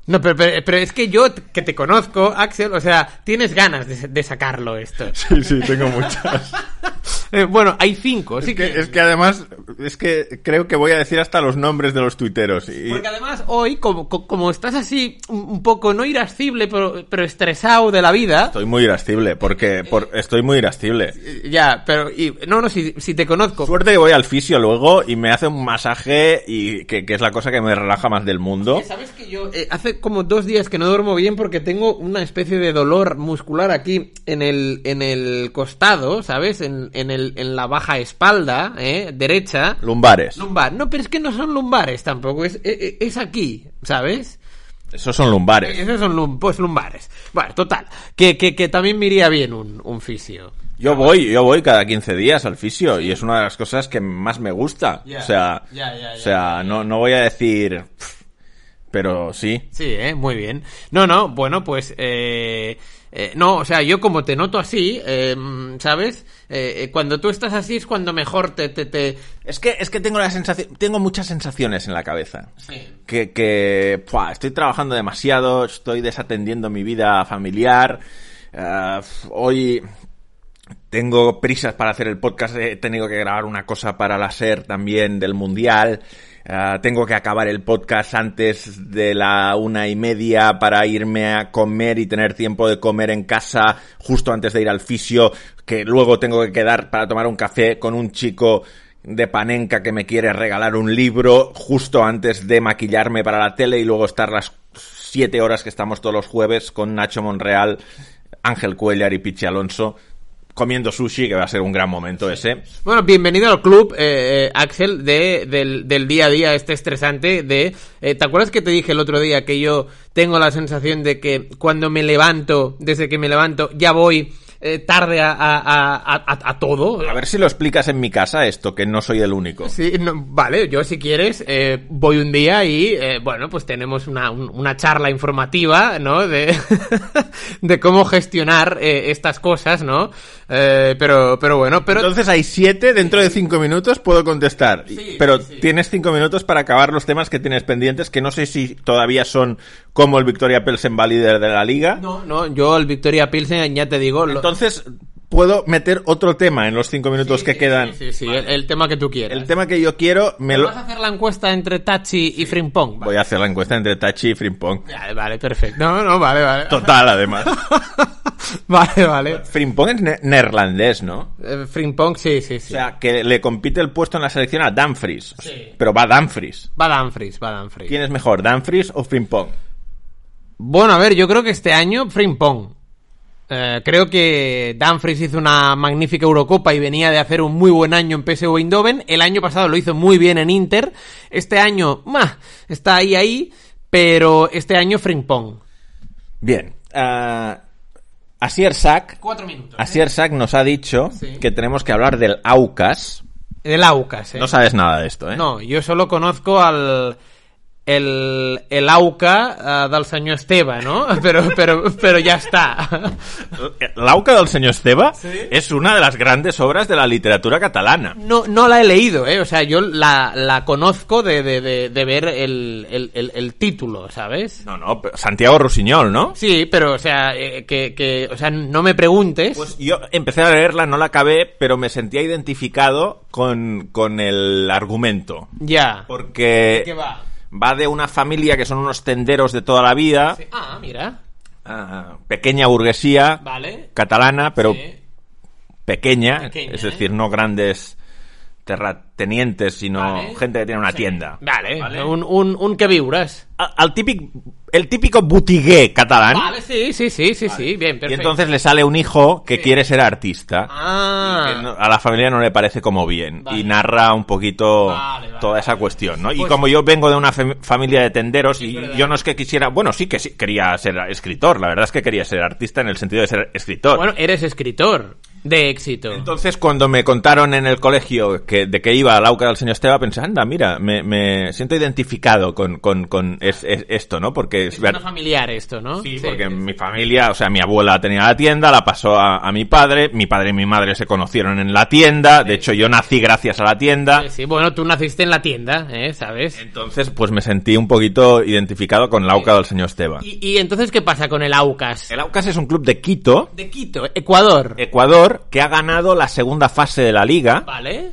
Speaker 2: No, pero, pero, pero es que yo, que te conozco, Axel, o sea, tienes ganas de, de sacarlo esto.
Speaker 1: Sí, sí, tengo muchas.
Speaker 2: Eh, bueno, hay cinco, sí
Speaker 1: Es que, es que además, es que creo que voy a decir hasta los nombres de los tuiteros. Y...
Speaker 2: Porque además hoy, como, co- como estás así un poco, no irascible, pero, pero estresado de la vida,
Speaker 1: Estoy muy irascible, porque por... estoy muy irascible.
Speaker 2: ya, pero, y, no, no, si, si te conozco,
Speaker 1: Suerte que voy al fisio luego y me hace un masaje y que, que es la cosa que me relaja más del mundo.
Speaker 2: ¿Sabes que yo eh, hace como dos días que no duermo bien porque tengo una especie de dolor muscular aquí en el, en el costado, ¿sabes? En, en, el, en la baja espalda, ¿eh? Derecha.
Speaker 1: Lumbares.
Speaker 2: Lumbar. No, pero es que no son lumbares tampoco, es, es, es aquí, ¿sabes?
Speaker 1: Esos son lumbares.
Speaker 2: Esos son lum- pues lumbares. Bueno, total. Que, que, que también me iría bien un, un fisio.
Speaker 1: Yo voy, yo voy cada 15 días al fisio y es una de las cosas que más me gusta. O sea, o sea, no, no voy a decir, pero sí.
Speaker 2: Sí, ¿eh? Muy bien. No, no, bueno, pues... Eh, eh, no, o sea, yo como te noto así, eh, ¿sabes? Eh, eh, cuando tú estás así es cuando mejor te... te, te...
Speaker 1: Es que, es que tengo la sensación, tengo muchas sensaciones en la cabeza.
Speaker 2: Sí.
Speaker 1: Que, que pua, estoy trabajando demasiado, estoy desatendiendo mi vida familiar. eh, hoy tengo prisas para hacer el podcast, he tenido que grabar una cosa para la SER también del Mundial. Ah, tengo que acabar el podcast antes de la una y media para irme a comer y tener tiempo de comer en casa justo antes de ir al fisio, que luego tengo que quedar para tomar un café con un chico de Panenka que me quiere regalar un libro justo antes de maquillarme para la tele y luego estar las siete horas que estamos todos los jueves con Nacho Monreal, Ángel Cuellar y Pichi Alonso comiendo sushi, que va a ser un gran momento ese.
Speaker 2: Bueno, bienvenido al club, eh, eh, Axel, de, del, del día a día este estresante de... eh, ¿Te acuerdas que te dije el otro día que yo tengo la sensación de que cuando me levanto, desde que me levanto, ya voy eh, tarde a, a, a, a- todo?
Speaker 1: A ver si lo explicas en mi casa esto, que no soy el único.
Speaker 2: Sí, no, vale, yo si quieres eh, voy un día y, eh, bueno, pues tenemos una, un- una charla informativa, ¿no? De, de cómo gestionar eh, estas cosas, ¿no? Eh, pero, pero bueno, pero...
Speaker 1: Entonces hay siete, dentro de cinco minutos puedo contestar.
Speaker 2: Sí,
Speaker 1: Pero
Speaker 2: sí, sí.
Speaker 1: tienes cinco minutos para acabar los temas que tienes pendientes, que no sé si todavía son como el Victoria Pelsen va líder de la liga.
Speaker 2: No, no, yo el Victoria Pilsen, ya te digo...
Speaker 1: Entonces, puedo meter otro tema en los cinco minutos
Speaker 2: Sí,
Speaker 1: que
Speaker 2: sí,
Speaker 1: quedan.
Speaker 2: Sí, sí, sí, el, el tema que tú quieras.
Speaker 1: El tema que yo quiero, me lo...
Speaker 2: ¿Vas a hacer la encuesta entre Tachi y Frimpong?
Speaker 1: Voy a hacer la encuesta entre Tachi y Frimpong.
Speaker 2: Vale, vale, perfecto. No, no, vale, vale.
Speaker 1: Total, además.
Speaker 2: vale, vale.
Speaker 1: Frimpong es ne- neerlandés, ¿no?
Speaker 2: Eh, Frimpong, sí, sí, sí.
Speaker 1: O sea, que le compite el puesto en la selección a Dumfries.
Speaker 2: Sí.
Speaker 1: Pero va Dumfries.
Speaker 2: va Danfries, va Danfries.
Speaker 1: ¿Quién es mejor, Dumfries o Frimpong?
Speaker 2: Bueno, a ver, yo creo que este año Frimpong. Eh, creo que Danfries hizo una magnífica Eurocopa y venía de hacer un muy buen año en PSV Eindhoven. El año pasado lo hizo muy bien en Inter. Este año, ¡mah! está ahí, ahí. Pero este año Frimpong.
Speaker 1: Bien. Uh, Asier Sack,
Speaker 2: Cuatro minutos.
Speaker 1: Asier Sack nos ha dicho
Speaker 2: Sí.
Speaker 1: que tenemos que hablar del AUCAS.
Speaker 2: El Aucas, ¿eh?
Speaker 1: No sabes nada de esto, ¿eh?
Speaker 2: No, yo solo conozco al... El, el AUCA ah, del señor Esteve, ¿no? Pero, pero, pero ya está.
Speaker 1: L'AUCA del señor Esteba
Speaker 2: Sí.
Speaker 1: es una de las grandes obras de la literatura catalana.
Speaker 2: No, no la he leído, ¿eh? O sea, yo la, la conozco de, de, de, de ver el, el, el, el título, ¿sabes?
Speaker 1: No, no, Santiago Rusiñol, ¿no?
Speaker 2: Sí, pero, o sea, eh, que, que, o sea, no me preguntes.
Speaker 1: Pues yo empecé a leerla, no la acabé, pero me sentía identificado con, con el argumento.
Speaker 2: ya.
Speaker 1: Porque
Speaker 2: ¿Qué va?
Speaker 1: Va de una familia que son unos tenderos de toda la vida,
Speaker 2: Sí. Ah, mira.
Speaker 1: ah, pequeña burguesía
Speaker 2: Vale.
Speaker 1: catalana, pero
Speaker 2: Sí.
Speaker 1: pequeña,
Speaker 2: Pequeña,
Speaker 1: es
Speaker 2: ¿eh?
Speaker 1: decir, no grandes terratenientes, sino
Speaker 2: Vale.
Speaker 1: gente que tiene una
Speaker 2: Sí.
Speaker 1: tienda.
Speaker 2: Vale,
Speaker 1: Vale.
Speaker 2: Un, un, un que viures.
Speaker 1: A- Al típico, el típico botigué catalán.
Speaker 2: Vale, sí, sí, sí, sí, sí, bien, perfecto.
Speaker 1: Y entonces le sale un hijo que
Speaker 2: Sí.
Speaker 1: quiere ser artista.
Speaker 2: Ah.
Speaker 1: que no- a la familia no le parece como bien.
Speaker 2: Vale.
Speaker 1: Y narra un poquito
Speaker 2: Vale, vale,
Speaker 1: toda esa cuestión, ¿no? y
Speaker 2: Pues-
Speaker 1: como yo vengo de una fam- familia de tenderos y
Speaker 2: verdad.
Speaker 1: yo no es que quisiera... Bueno, sí que sí, quería ser escritor. La verdad es que quería ser artista en el sentido de ser escritor.
Speaker 2: Bueno, eres escritor de éxito.
Speaker 1: Entonces, cuando me contaron en el colegio que, de que iba al AUCA del señor Esteba, pensé, anda, mira, me, me siento identificado con, con, con es- es- esto, ¿no? Porque es, ver-
Speaker 2: familiar esto, ¿no?
Speaker 1: Sí, porque mi familia, o sea, mi abuela tenía la tienda, la pasó a, a mi padre, mi padre y mi madre se conocieron en la tienda, de hecho yo nací gracias a la tienda,
Speaker 2: Sí, sí, bueno, tú naciste en la tienda, ¿eh? ¿Sabes?
Speaker 1: entonces pues me sentí un poquito identificado con la AUCA del señor Esteba.
Speaker 2: Y, y entonces, ¿qué pasa con el AUCAS?
Speaker 1: El AUCAS es un club de Quito,
Speaker 2: De Quito, Ecuador.
Speaker 1: Ecuador, que ha ganado la segunda fase de la liga
Speaker 2: Vale.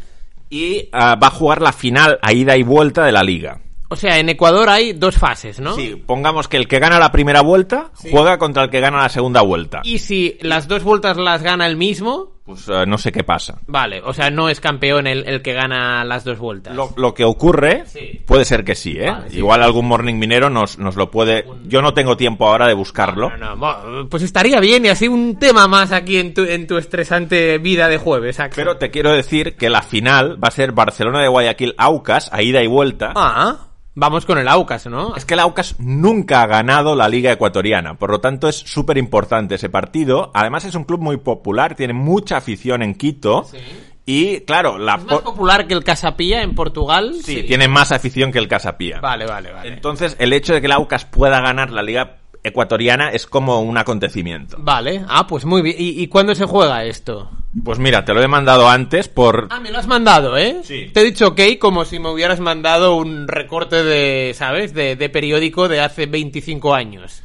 Speaker 1: Y ah, va a jugar la final a ida y vuelta de la liga.
Speaker 2: O sea, en Ecuador hay dos fases, ¿no?
Speaker 1: Sí, pongamos que el que gana la primera vuelta juega contra el que gana la segunda vuelta.
Speaker 2: Y si las dos vueltas las gana el mismo,
Speaker 1: Pues ah, no sé qué pasa.
Speaker 2: vale. O sea, no es campeón el, el que gana las dos vueltas.
Speaker 1: Lo, lo que ocurre,
Speaker 2: Sí.
Speaker 1: puede ser que sí, ¿eh?
Speaker 2: Vale, sí.
Speaker 1: Igual algún morning minero nos, nos lo puede... Yo no tengo tiempo ahora de buscarlo.
Speaker 2: No, no, pues estaría bien y así un tema más aquí en tu, en tu estresante vida de jueves, Axel.
Speaker 1: Pero te quiero decir que la final va a ser Barcelona de Guayaquil Aucas, a ida y vuelta.
Speaker 2: Ah, vamos con el AUCAS, ¿no?
Speaker 1: Es que el Aucas nunca ha ganado la Liga Ecuatoriana, por lo tanto es súper importante ese partido. Además es un club muy popular, tiene mucha afición en Quito.
Speaker 2: Sí.
Speaker 1: Y claro, la...
Speaker 2: ¿Es más popular que el Casapía en Portugal?
Speaker 1: Sí, tiene más afición que el Casapía.
Speaker 2: Vale, vale, vale.
Speaker 1: Entonces el hecho de que el Aucas pueda ganar la Liga Ecuatoriana es como un acontecimiento.
Speaker 2: Vale, ah, pues muy bien. ¿Y, y cuándo se juega esto?
Speaker 1: Pues mira, te lo he mandado antes por...
Speaker 2: Ah, me lo has mandado, ¿eh?
Speaker 1: Sí.
Speaker 2: Te he dicho ok como si me hubieras mandado un recorte de, ¿sabes? De, de periódico de hace 25 años.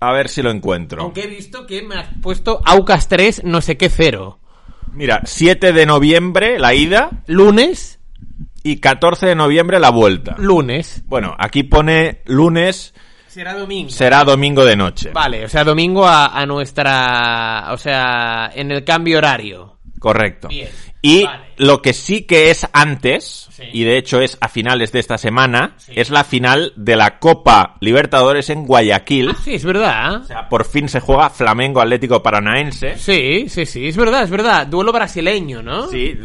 Speaker 1: A ver si lo encuentro.
Speaker 2: Aunque he visto que me has puesto Aucas 3, no sé qué cero.
Speaker 1: Mira, 7 de noviembre la ida
Speaker 2: Lunes,
Speaker 1: Y 14 de noviembre la vuelta.
Speaker 2: Lunes.
Speaker 1: Bueno, aquí pone lunes,
Speaker 2: Será domingo.
Speaker 1: será domingo de noche.
Speaker 2: Vale, o sea, domingo a, a nuestra... O sea, en el cambio horario.
Speaker 1: Correcto.
Speaker 2: Bien,
Speaker 1: Y
Speaker 2: vale.
Speaker 1: lo que sí que es antes,
Speaker 2: Sí.
Speaker 1: y de hecho es a finales de esta semana,
Speaker 2: Sí.
Speaker 1: es la final de la Copa Libertadores en Guayaquil.
Speaker 2: Ah, sí, es verdad.
Speaker 1: O sea, por fin se juega Flamengo Atlético Paranaense.
Speaker 2: Sí, sí, sí, es verdad, es verdad. Duelo brasileño, ¿no?
Speaker 1: Sí,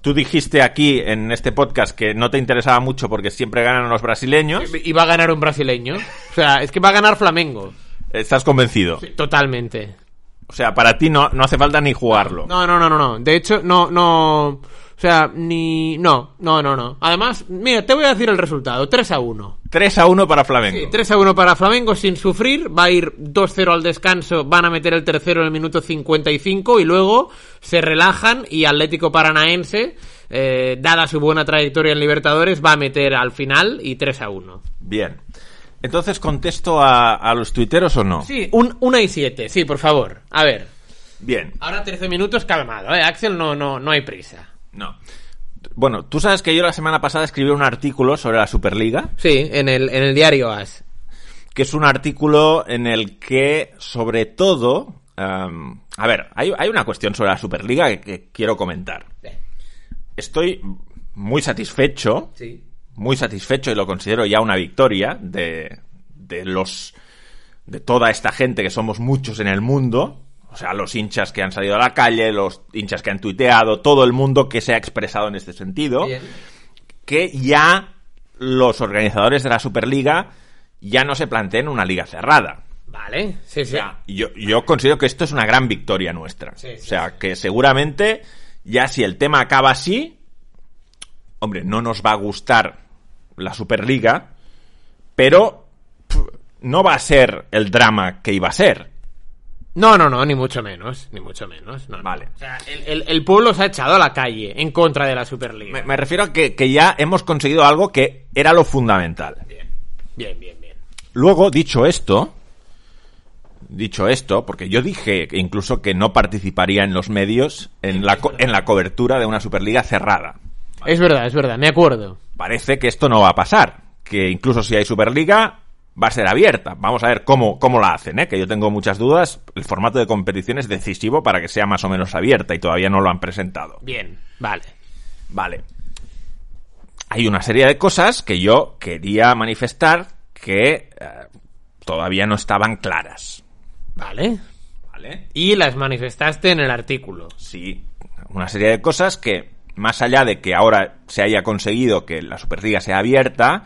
Speaker 1: tú dijiste aquí en este podcast que no te interesaba mucho porque siempre ganan los brasileños.
Speaker 2: Y va a ganar un brasileño. O sea, es que va a ganar Flamengo.
Speaker 1: ¿Estás convencido?
Speaker 2: Totalmente.
Speaker 1: O sea, para ti no, no hace falta ni jugarlo.
Speaker 2: No, no, no, no, no. De hecho, no, no. O sea, ni. No, no, no, no. Además, mira, te voy a decir el resultado: 3 a 1.
Speaker 1: 3 a 1 para Flamengo.
Speaker 2: Sí, 3 a 1 para Flamengo sin sufrir. Va a ir 2-0 al descanso. Van a meter el tercero en el minuto 55. Y luego se relajan. Y Atlético Paranaense, eh, dada su buena trayectoria en Libertadores, va a meter al final. Y 3 a 1.
Speaker 1: Bien. Entonces, ¿contesto a, a los tuiteros o no?
Speaker 2: Sí, un, 1 y 7. Sí, por favor. A ver.
Speaker 1: Bien.
Speaker 2: Ahora 13 minutos calmado, ¿eh? Axel, no, no, no hay prisa.
Speaker 1: No. Bueno, tú sabes que yo la semana pasada escribí un artículo sobre la Superliga,
Speaker 2: Sí, en el, en el diario AS.
Speaker 1: que es un artículo en el que, sobre todo, a ver, hay, hay una cuestión sobre la Superliga que, que quiero comentar. Estoy muy satisfecho,
Speaker 2: Sí.
Speaker 1: muy satisfecho y lo considero ya una victoria de, de los de toda esta gente que somos muchos en el mundo, o sea, los hinchas que han salido a la calle, los hinchas que han tuiteado, todo el mundo que se ha expresado en este sentido,
Speaker 2: Bien.
Speaker 1: que ya los organizadores de la Superliga ya no se planteen una liga cerrada.
Speaker 2: Vale, sí,
Speaker 1: O
Speaker 2: sí.
Speaker 1: sea, yo, yo considero que esto es una gran victoria nuestra.
Speaker 2: Sí, sí,
Speaker 1: o sea, que seguramente ya si el tema acaba así, hombre, no nos va a gustar la Superliga, pero no va a ser el drama que iba a ser.
Speaker 2: No, no, no, ni mucho menos, ni mucho menos. no, no.
Speaker 1: Vale.
Speaker 2: O sea, el, el- el pueblo se ha echado a la calle en contra de la Superliga.
Speaker 1: Me, me refiero a que, que ya hemos conseguido algo que era lo fundamental.
Speaker 2: Bien, bien, bien, bien.
Speaker 1: Luego, dicho esto, dicho esto, porque yo dije incluso que no participaría en los medios en la, co- en la cobertura de una Superliga cerrada.
Speaker 2: Es verdad, es verdad, me acuerdo.
Speaker 1: Parece que esto no va a pasar, que incluso si hay Superliga va a ser abierta. Vamos a ver cómo, cómo la hacen, ¿eh? que yo tengo muchas dudas. El formato de competición es decisivo para que sea más o menos abierta y todavía no lo han presentado.
Speaker 2: Bien, vale.
Speaker 1: Vale. Hay una serie de cosas que yo quería manifestar que eh, todavía no estaban claras.
Speaker 2: Vale.
Speaker 1: ¿Vale?
Speaker 2: Y las manifestaste en el artículo.
Speaker 1: Sí, una serie de cosas que, más allá de que ahora se haya conseguido que la Superliga sea abierta,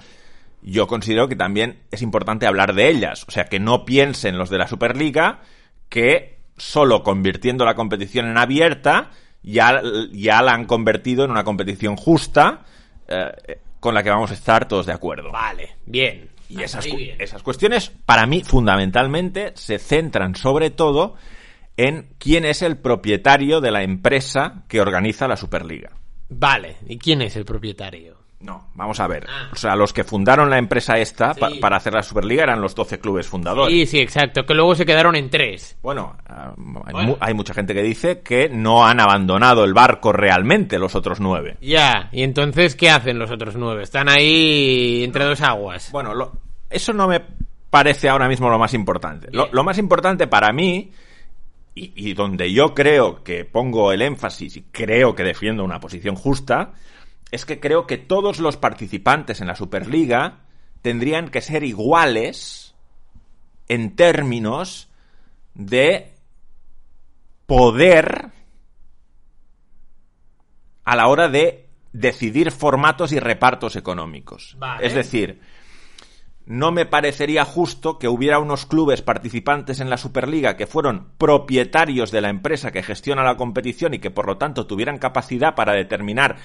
Speaker 1: yo considero que también es importante hablar de ellas. O sea, que no piensen los de la Superliga que solo convirtiendo la competición en abierta ya, ya la han convertido en una competición justa eh, con la que vamos a estar todos de acuerdo.
Speaker 2: Vale, bien.
Speaker 1: Y esas, cu-
Speaker 2: bien.
Speaker 1: esas cuestiones, para mí, fundamentalmente, se centran sobre todo en quién es el propietario de la empresa que organiza la Superliga.
Speaker 2: Vale, ¿y quién es el propietario?
Speaker 1: No, vamos a ver.
Speaker 2: Ah.
Speaker 1: O sea, los que fundaron la empresa esta pa- para hacer la Superliga eran los 12 clubes fundadores.
Speaker 2: Sí, sí, exacto, que luego se quedaron en tres.
Speaker 1: Bueno, ah, hay,
Speaker 2: Bueno.
Speaker 1: mu- hay mucha gente que dice que no han abandonado el barco realmente los otros nueve.
Speaker 2: Ya, y entonces, ¿qué hacen los otros nueve? Están ahí entre dos aguas.
Speaker 1: Bueno, lo- eso no me parece ahora mismo lo más importante. Lo más importante para mí, y, y donde yo creo que pongo el énfasis y creo que defiendo una posición justa, es que creo que todos los participantes en la Superliga tendrían que ser iguales en términos de poder a la hora de decidir formatos y repartos económicos.
Speaker 2: Vale.
Speaker 1: Es decir, no me parecería justo que hubiera unos clubes participantes en la Superliga que fueron propietarios de la empresa que gestiona la competición y que por lo tanto tuvieran capacidad para determinar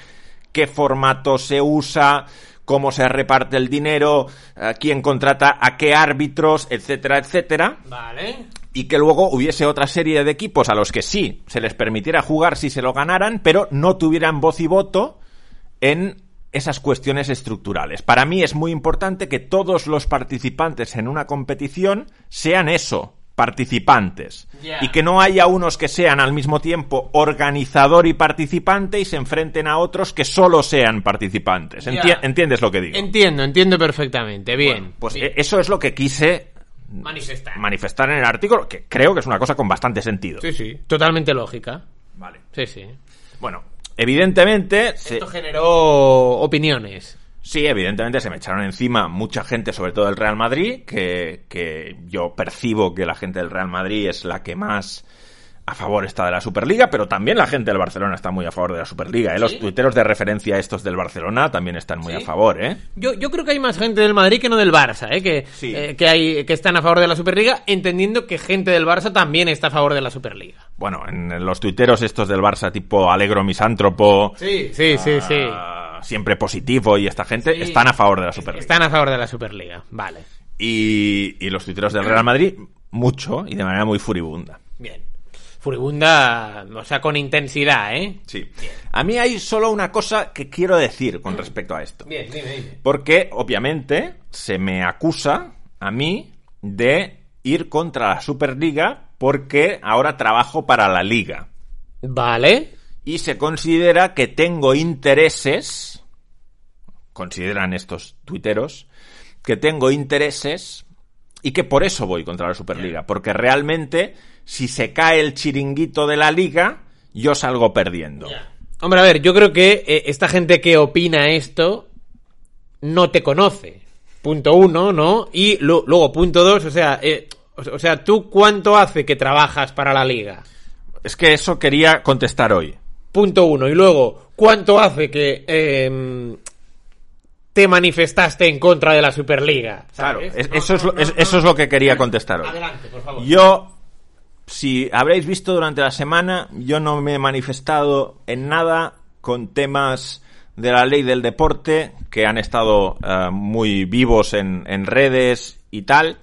Speaker 1: qué formato se usa, cómo se reparte el dinero, a quién contrata a qué árbitros, etcétera, etcétera
Speaker 2: Vale.
Speaker 1: y que luego hubiese otra serie de equipos a los que sí se les permitiera jugar si se lo ganaran, pero no tuvieran voz y voto en esas cuestiones estructurales. Para mí es muy importante que todos los participantes en una competición sean eso, participantes. Y que no haya unos que sean al mismo tiempo organizador y participante y se enfrenten a otros que solo sean participantes. Enti-. ¿Entiendes lo que digo?
Speaker 2: Entiendo, entiendo perfectamente. Bien.
Speaker 1: Bueno, pues
Speaker 2: bien.
Speaker 1: eh, eso es lo que quise
Speaker 2: manifestar.
Speaker 1: manifestar en el artículo, que creo que es una cosa con bastante sentido.
Speaker 2: sí, sí. Totalmente lógica.
Speaker 1: Vale.
Speaker 2: Sí, sí.
Speaker 1: Bueno, evidentemente, se-
Speaker 2: Esto generó opiniones.
Speaker 1: Sí, evidentemente se me echaron encima mucha gente, sobre todo del Real Madrid, que, que yo percibo que la gente del Real Madrid es la que más a favor está de la Superliga, pero también la gente del Barcelona está muy a favor de la Superliga. ¿eh? Los tuiteros de referencia estos del Barcelona también están muy
Speaker 2: ¿Sí?
Speaker 1: a favor, ¿eh?
Speaker 2: Yo, yo creo que hay más gente del Madrid que no del Barça, ¿eh? Que,
Speaker 1: Sí.
Speaker 2: eh, que, hay, que están a favor de la Superliga, entendiendo que gente del Barça también está a favor de la Superliga.
Speaker 1: Bueno, en los tuiteros estos del Barça tipo Alegro Misántropo,
Speaker 2: Sí, sí, sí, sí.
Speaker 1: ah, siempre positivo y esta gente
Speaker 2: Sí.
Speaker 1: están a favor de la Superliga.
Speaker 2: Están a favor de la Superliga, vale.
Speaker 1: Y, y los tuiteros del Real Madrid, mucho y de manera muy furibunda.
Speaker 2: Bien. Furibunda, o sea, con intensidad, ¿eh?
Speaker 1: Sí. A mí hay solo una cosa que quiero decir con respecto a esto.
Speaker 2: Bien, dime, dime.
Speaker 1: Porque, obviamente, se me acusa a mí de ir contra la Superliga porque ahora trabajo para la Liga.
Speaker 2: Vale.
Speaker 1: Y se considera que tengo intereses, consideran estos tuiteros, que tengo intereses y que por eso voy contra la Superliga. Porque realmente, si se cae el chiringuito de la Liga, yo salgo perdiendo.
Speaker 2: Hombre, a ver, yo creo que eh, esta gente que opina esto no te conoce. Punto uno, ¿no? Y lu- luego, punto dos, o sea, eh, o, o sea, ¿tú cuánto hace que trabajas para la liga?
Speaker 1: Es que eso quería contestar hoy.
Speaker 2: Punto uno. Y luego, ¿cuánto hace que em, te manifestaste en contra de la Superliga?
Speaker 1: Claro,
Speaker 2: ¿Sabes?
Speaker 1: es-
Speaker 2: No,
Speaker 1: eso, es
Speaker 2: no,
Speaker 1: lo, es- eso es lo que quería contestar hoy.
Speaker 2: Adelante, por favor.
Speaker 1: Yo, si habréis visto durante la semana, yo no me he manifestado en nada con temas de la ley del deporte que han estado eh, muy vivos en, en redes y tal,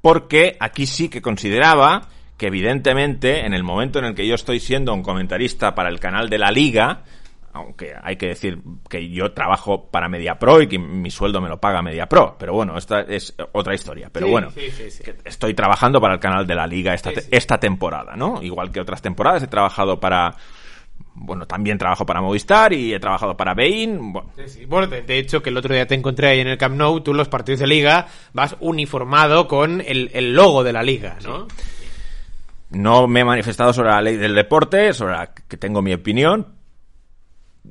Speaker 1: porque aquí sí que consideraba que evidentemente en el momento en el que yo estoy siendo un comentarista para el canal de la liga, aunque hay que decir que yo trabajo para MediaPro y que mi sueldo me lo paga MediaPro, pero bueno, esta es otra historia. Pero
Speaker 2: Sí,
Speaker 1: bueno,
Speaker 2: sí, sí,
Speaker 1: estoy trabajando para el canal de la liga esta, te- esta temporada, ¿no? Igual que otras temporadas he trabajado para... Bueno, también trabajo para Movistar y he trabajado para Bein. Bueno,
Speaker 2: Sí, sí. Bueno, de, hecho, que el otro día te encontré ahí en el Camp Nou, tú en los partidos de liga vas uniformado con el, el logo de la liga, ¿no?
Speaker 1: No me he manifestado sobre la ley del deporte, sobre la que tengo mi opinión,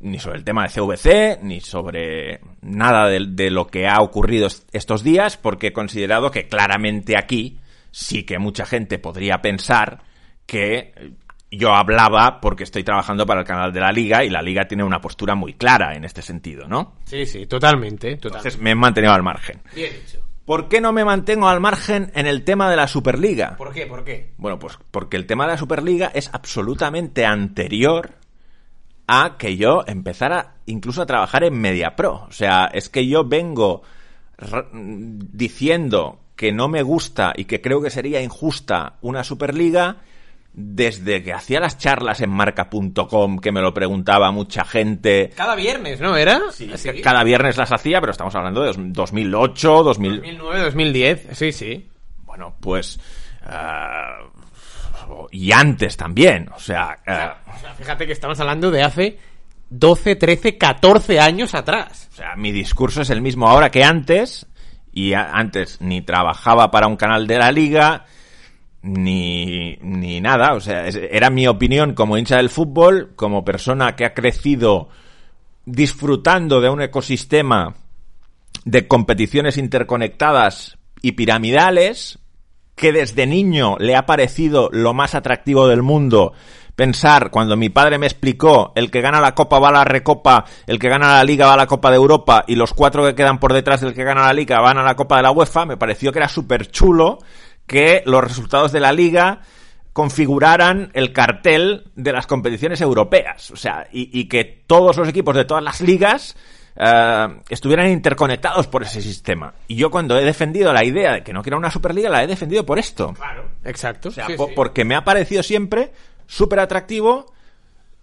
Speaker 1: ni sobre el tema de CVC, ni sobre nada de, de lo que ha ocurrido est- estos días, porque he considerado que claramente aquí sí que mucha gente podría pensar que yo hablaba porque estoy trabajando para el canal de la liga y la liga tiene una postura muy clara en este sentido, ¿no?
Speaker 2: Sí, sí, totalmente. totalmente.
Speaker 1: Entonces me he mantenido al margen.
Speaker 2: Bien hecho.
Speaker 1: ¿Por qué no me mantengo al margen en el tema de la Superliga?
Speaker 2: ¿Por qué? ¿Por qué?
Speaker 1: Bueno, pues porque el tema de la Superliga es absolutamente anterior a que yo empezara incluso a trabajar en MediaPro. O sea, es que yo vengo diciendo que no me gusta y que creo que sería injusta una Superliga desde que hacía las charlas en marca.com, que me lo preguntaba mucha gente.
Speaker 2: Cada viernes, ¿no? ¿Era?
Speaker 1: Sí,
Speaker 2: Así.
Speaker 1: Cada viernes las hacía, pero estamos hablando de dos- 2008, 2000,
Speaker 2: 2009, 2010, sí, sí.
Speaker 1: Bueno, pues... ah, y antes también, o sea... ah,
Speaker 2: O sea, fíjate que estamos hablando de hace 12, 13, 14 años atrás.
Speaker 1: o sea, mi discurso es el mismo ahora que antes, y antes ni trabajaba para un canal de la liga, ni, ni nada, o sea, era mi opinión como hincha del fútbol, como persona que ha crecido disfrutando de un ecosistema de competiciones interconectadas y piramidales, que desde niño le ha parecido lo más atractivo del mundo pensar cuando mi padre me explicó el que gana la Copa va a la Recopa, el que gana la Liga va a la Copa de Europa y los cuatro que quedan por detrás del que gana la Liga van a la Copa de la UEFA, me pareció que era súper chulo que los resultados de la Liga configuraran el cartel de las competiciones europeas. O sea, y, y que todos los equipos de todas las ligas eh, estuvieran interconectados por ese sistema. Y yo cuando he defendido la idea de que no quiera una Superliga, la he defendido por esto.
Speaker 2: Claro. Exacto.
Speaker 1: O sea,
Speaker 2: sí,
Speaker 1: po-
Speaker 2: sí.
Speaker 1: porque me ha parecido siempre súper atractivo,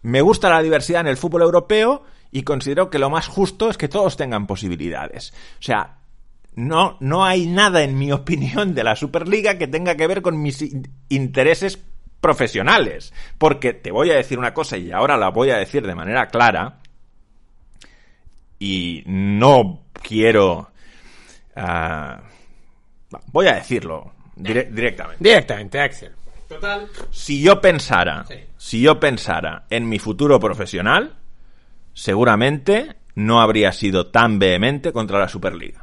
Speaker 1: me gusta la diversidad en el fútbol europeo y considero que lo más justo es que todos tengan posibilidades. O sea, no, no hay nada, en mi opinión, de la Superliga que tenga que ver con mis in- intereses profesionales. Porque te voy a decir una cosa y ahora la voy a decir de manera clara. Y no quiero... ah, voy a decirlo dire- directamente.
Speaker 2: Directamente, Axel. Total.
Speaker 1: Si yo pensara,
Speaker 2: Sí.
Speaker 1: si yo pensara en mi futuro profesional, seguramente no habría sido tan vehemente contra la Superliga.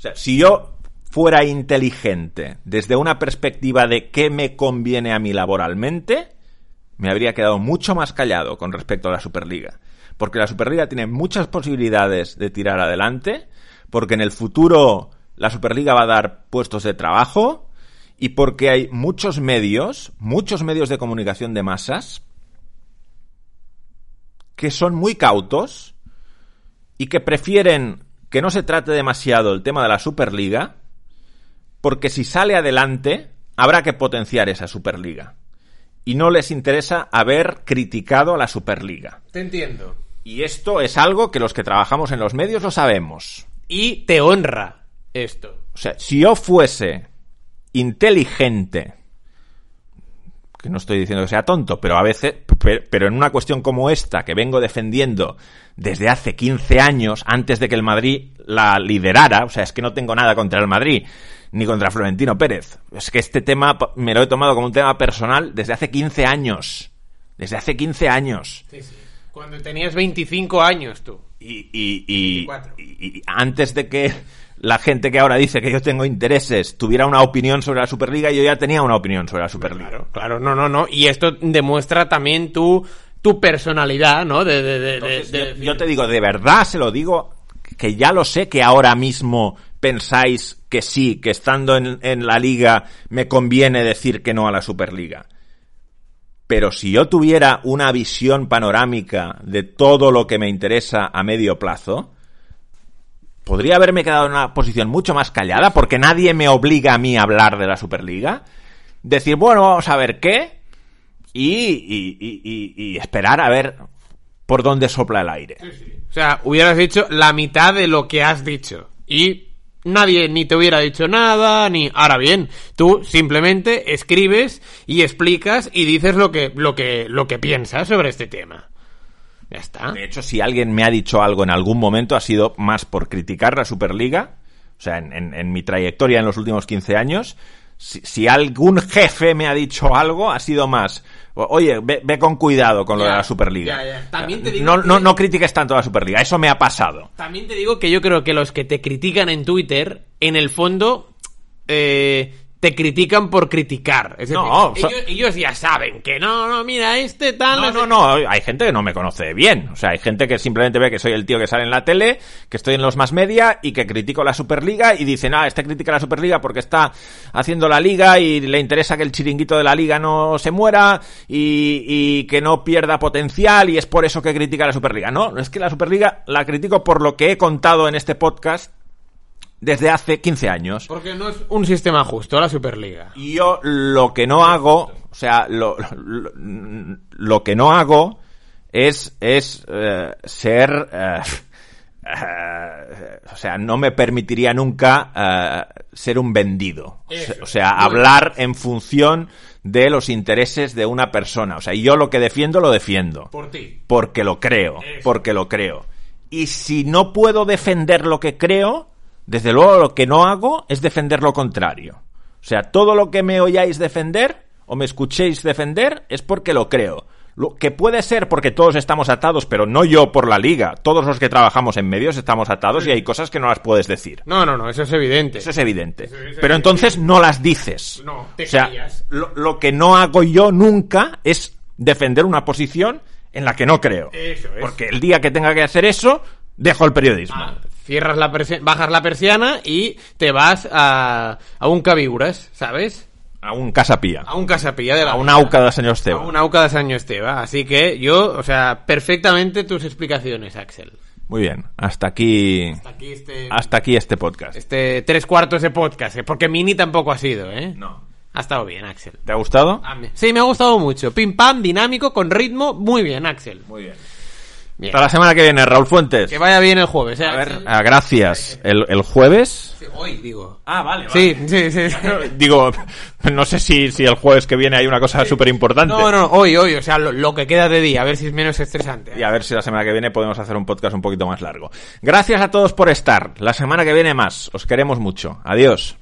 Speaker 1: O sea, si yo fuera inteligente desde una perspectiva de qué me conviene a mí laboralmente, me habría quedado mucho más callado con respecto a la Superliga. Porque la Superliga tiene muchas posibilidades de tirar adelante, porque en el futuro la Superliga va a dar puestos de trabajo y porque hay muchos medios, muchos medios de comunicación de masas, que son muy cautos y que prefieren que no se trate demasiado el tema de la Superliga, porque si sale adelante, habrá que potenciar esa Superliga. Y no les interesa haber criticado a la Superliga.
Speaker 2: Te entiendo.
Speaker 1: Y esto es algo que los que trabajamos en los medios lo sabemos.
Speaker 2: Y te honra esto.
Speaker 1: O sea, si yo fuese inteligente, que no estoy diciendo que sea tonto, pero a veces, pe- pero en una cuestión como esta, que vengo defendiendo desde hace 15 años, antes de que el Madrid la liderara, o sea, es que no tengo nada contra el Madrid, ni contra Florentino Pérez. Es que este tema me lo he tomado como un tema personal desde hace 15 años. Desde hace 15 años.
Speaker 2: Sí, sí. Cuando tenías 25 años tú.
Speaker 1: Y, y- y-
Speaker 2: 24.
Speaker 1: y- y antes de que la gente que ahora dice que yo tengo intereses tuviera una opinión sobre la Superliga, yo ya tenía una opinión sobre la Superliga.
Speaker 2: Claro, claro, no, no, no. Y esto demuestra también tu, tu personalidad, ¿no? De, de, de, de-
Speaker 1: Entonces,
Speaker 2: de
Speaker 1: yo, yo te digo, de verdad se lo digo, que ya lo sé que ahora mismo pensáis que sí, que estando en, en la liga me conviene decir que no a la Superliga. Pero si yo tuviera una visión panorámica de todo lo que me interesa a medio plazo, podría haberme quedado en una posición mucho más callada porque nadie me obliga a mí a hablar de la Superliga. Decir, bueno, vamos a ver qué y, y- esperar a ver por dónde sopla el aire.
Speaker 2: O sea, hubieras dicho la mitad de lo que has dicho. Y nadie ni te hubiera dicho nada, ni... Ahora bien, tú simplemente escribes y explicas y dices lo que, lo que, lo que piensas sobre este tema. Ya está.
Speaker 1: De hecho, si alguien me ha dicho algo en algún momento, ha sido más por criticar la Superliga. O sea, en, en- en mi trayectoria en los últimos 15 años, si, si algún jefe me ha dicho algo, ha sido más. Oye, ve, ve con cuidado con lo
Speaker 2: Ya,
Speaker 1: de la Superliga.
Speaker 2: ya, ya. También te digo
Speaker 1: no,
Speaker 2: que-
Speaker 1: no, no critiques tanto la Superliga, eso me ha pasado.
Speaker 2: También te digo que yo creo que los que te critican en Twitter, en el fondo, eh, te critican por criticar. Es decir,
Speaker 1: No, so-
Speaker 2: ellos, ellos ya saben que no, no, mira, este tal...
Speaker 1: No, no, no, hay gente que no me conoce bien. O sea, hay gente que simplemente ve que soy el tío que sale en la tele, que estoy en los más media y que critico la Superliga y dicen, ah, este critica la Superliga porque está haciendo la liga y le interesa que el chiringuito de la liga no se muera y, y que no pierda potencial y es por eso que critica la Superliga. No, es que la Superliga la critico por lo que he contado en este podcast desde hace 15 años.
Speaker 2: Porque no es un sistema justo la Superliga.
Speaker 1: Y yo lo que no hago, o sea, lo, lo, lo que no hago es, es eh, ser... eh, eh, o sea, no me permitiría nunca ser un vendido. O sea,
Speaker 2: Eso.
Speaker 1: o sea,
Speaker 2: Muy
Speaker 1: hablar en función de los intereses de una persona. O sea, yo lo que defiendo, lo defiendo.
Speaker 2: Por ti.
Speaker 1: Porque lo creo,
Speaker 2: Eso.
Speaker 1: porque lo creo. Y si no puedo defender lo que creo, desde luego lo que no hago es defender lo contrario. O sea, todo lo que me oyáis defender o me escuchéis defender es porque lo creo. Lo que puede ser porque todos estamos atados, pero no yo por la liga. Todos los que trabajamos en medios estamos atados y hay cosas que no las puedes decir.
Speaker 2: No, no, no, eso es evidente.
Speaker 1: Eso es evidente.
Speaker 2: Eso es
Speaker 1: Pero entonces no las dices.
Speaker 2: No, te
Speaker 1: o sea,
Speaker 2: callas.
Speaker 1: lo, lo que no hago yo nunca es defender una posición en la que no creo.
Speaker 2: Eso es.
Speaker 1: Porque el día que tenga que hacer eso, dejo el periodismo.
Speaker 2: Ah, cierras la persi- bajas la persiana y te vas a, a un cabiguras, ¿sabes?
Speaker 1: A un casapía.
Speaker 2: A un casapilla de la
Speaker 1: A un auca de señor
Speaker 2: A
Speaker 1: Esteba.
Speaker 2: un auca de Saño Esteba. Así que yo, o sea, perfectamente tus explicaciones, Axel.
Speaker 1: Muy bien. Hasta aquí.
Speaker 2: Hasta aquí este,
Speaker 1: Hasta aquí este podcast.
Speaker 2: este tres cuartos de podcast, ¿eh? porque mini tampoco ha sido, ¿eh?
Speaker 1: No.
Speaker 2: Ha estado bien, Axel.
Speaker 1: ¿Te ha gustado?
Speaker 2: Sí, me ha gustado mucho. Pim pam, dinámico, con ritmo, muy bien, Axel.
Speaker 1: Muy bien.
Speaker 2: Bien.
Speaker 1: Hasta la semana que viene, Raúl Fuentes.
Speaker 2: Que vaya bien el jueves, ¿eh?
Speaker 1: A ver, ah, gracias. ¿El, el jueves?
Speaker 2: Sí, Hoy, digo.
Speaker 1: Ah, vale,
Speaker 2: Sí, sí, sí.
Speaker 1: Digo, no sé si, si el jueves que viene hay una cosa súper importante.
Speaker 2: No, no, hoy, hoy, o sea, lo, lo que queda de día, a ver si es menos estresante.
Speaker 1: Y a ver si la semana que viene podemos hacer un podcast un poquito más largo. Gracias a todos por estar. La semana que viene más. Os queremos mucho. Adiós.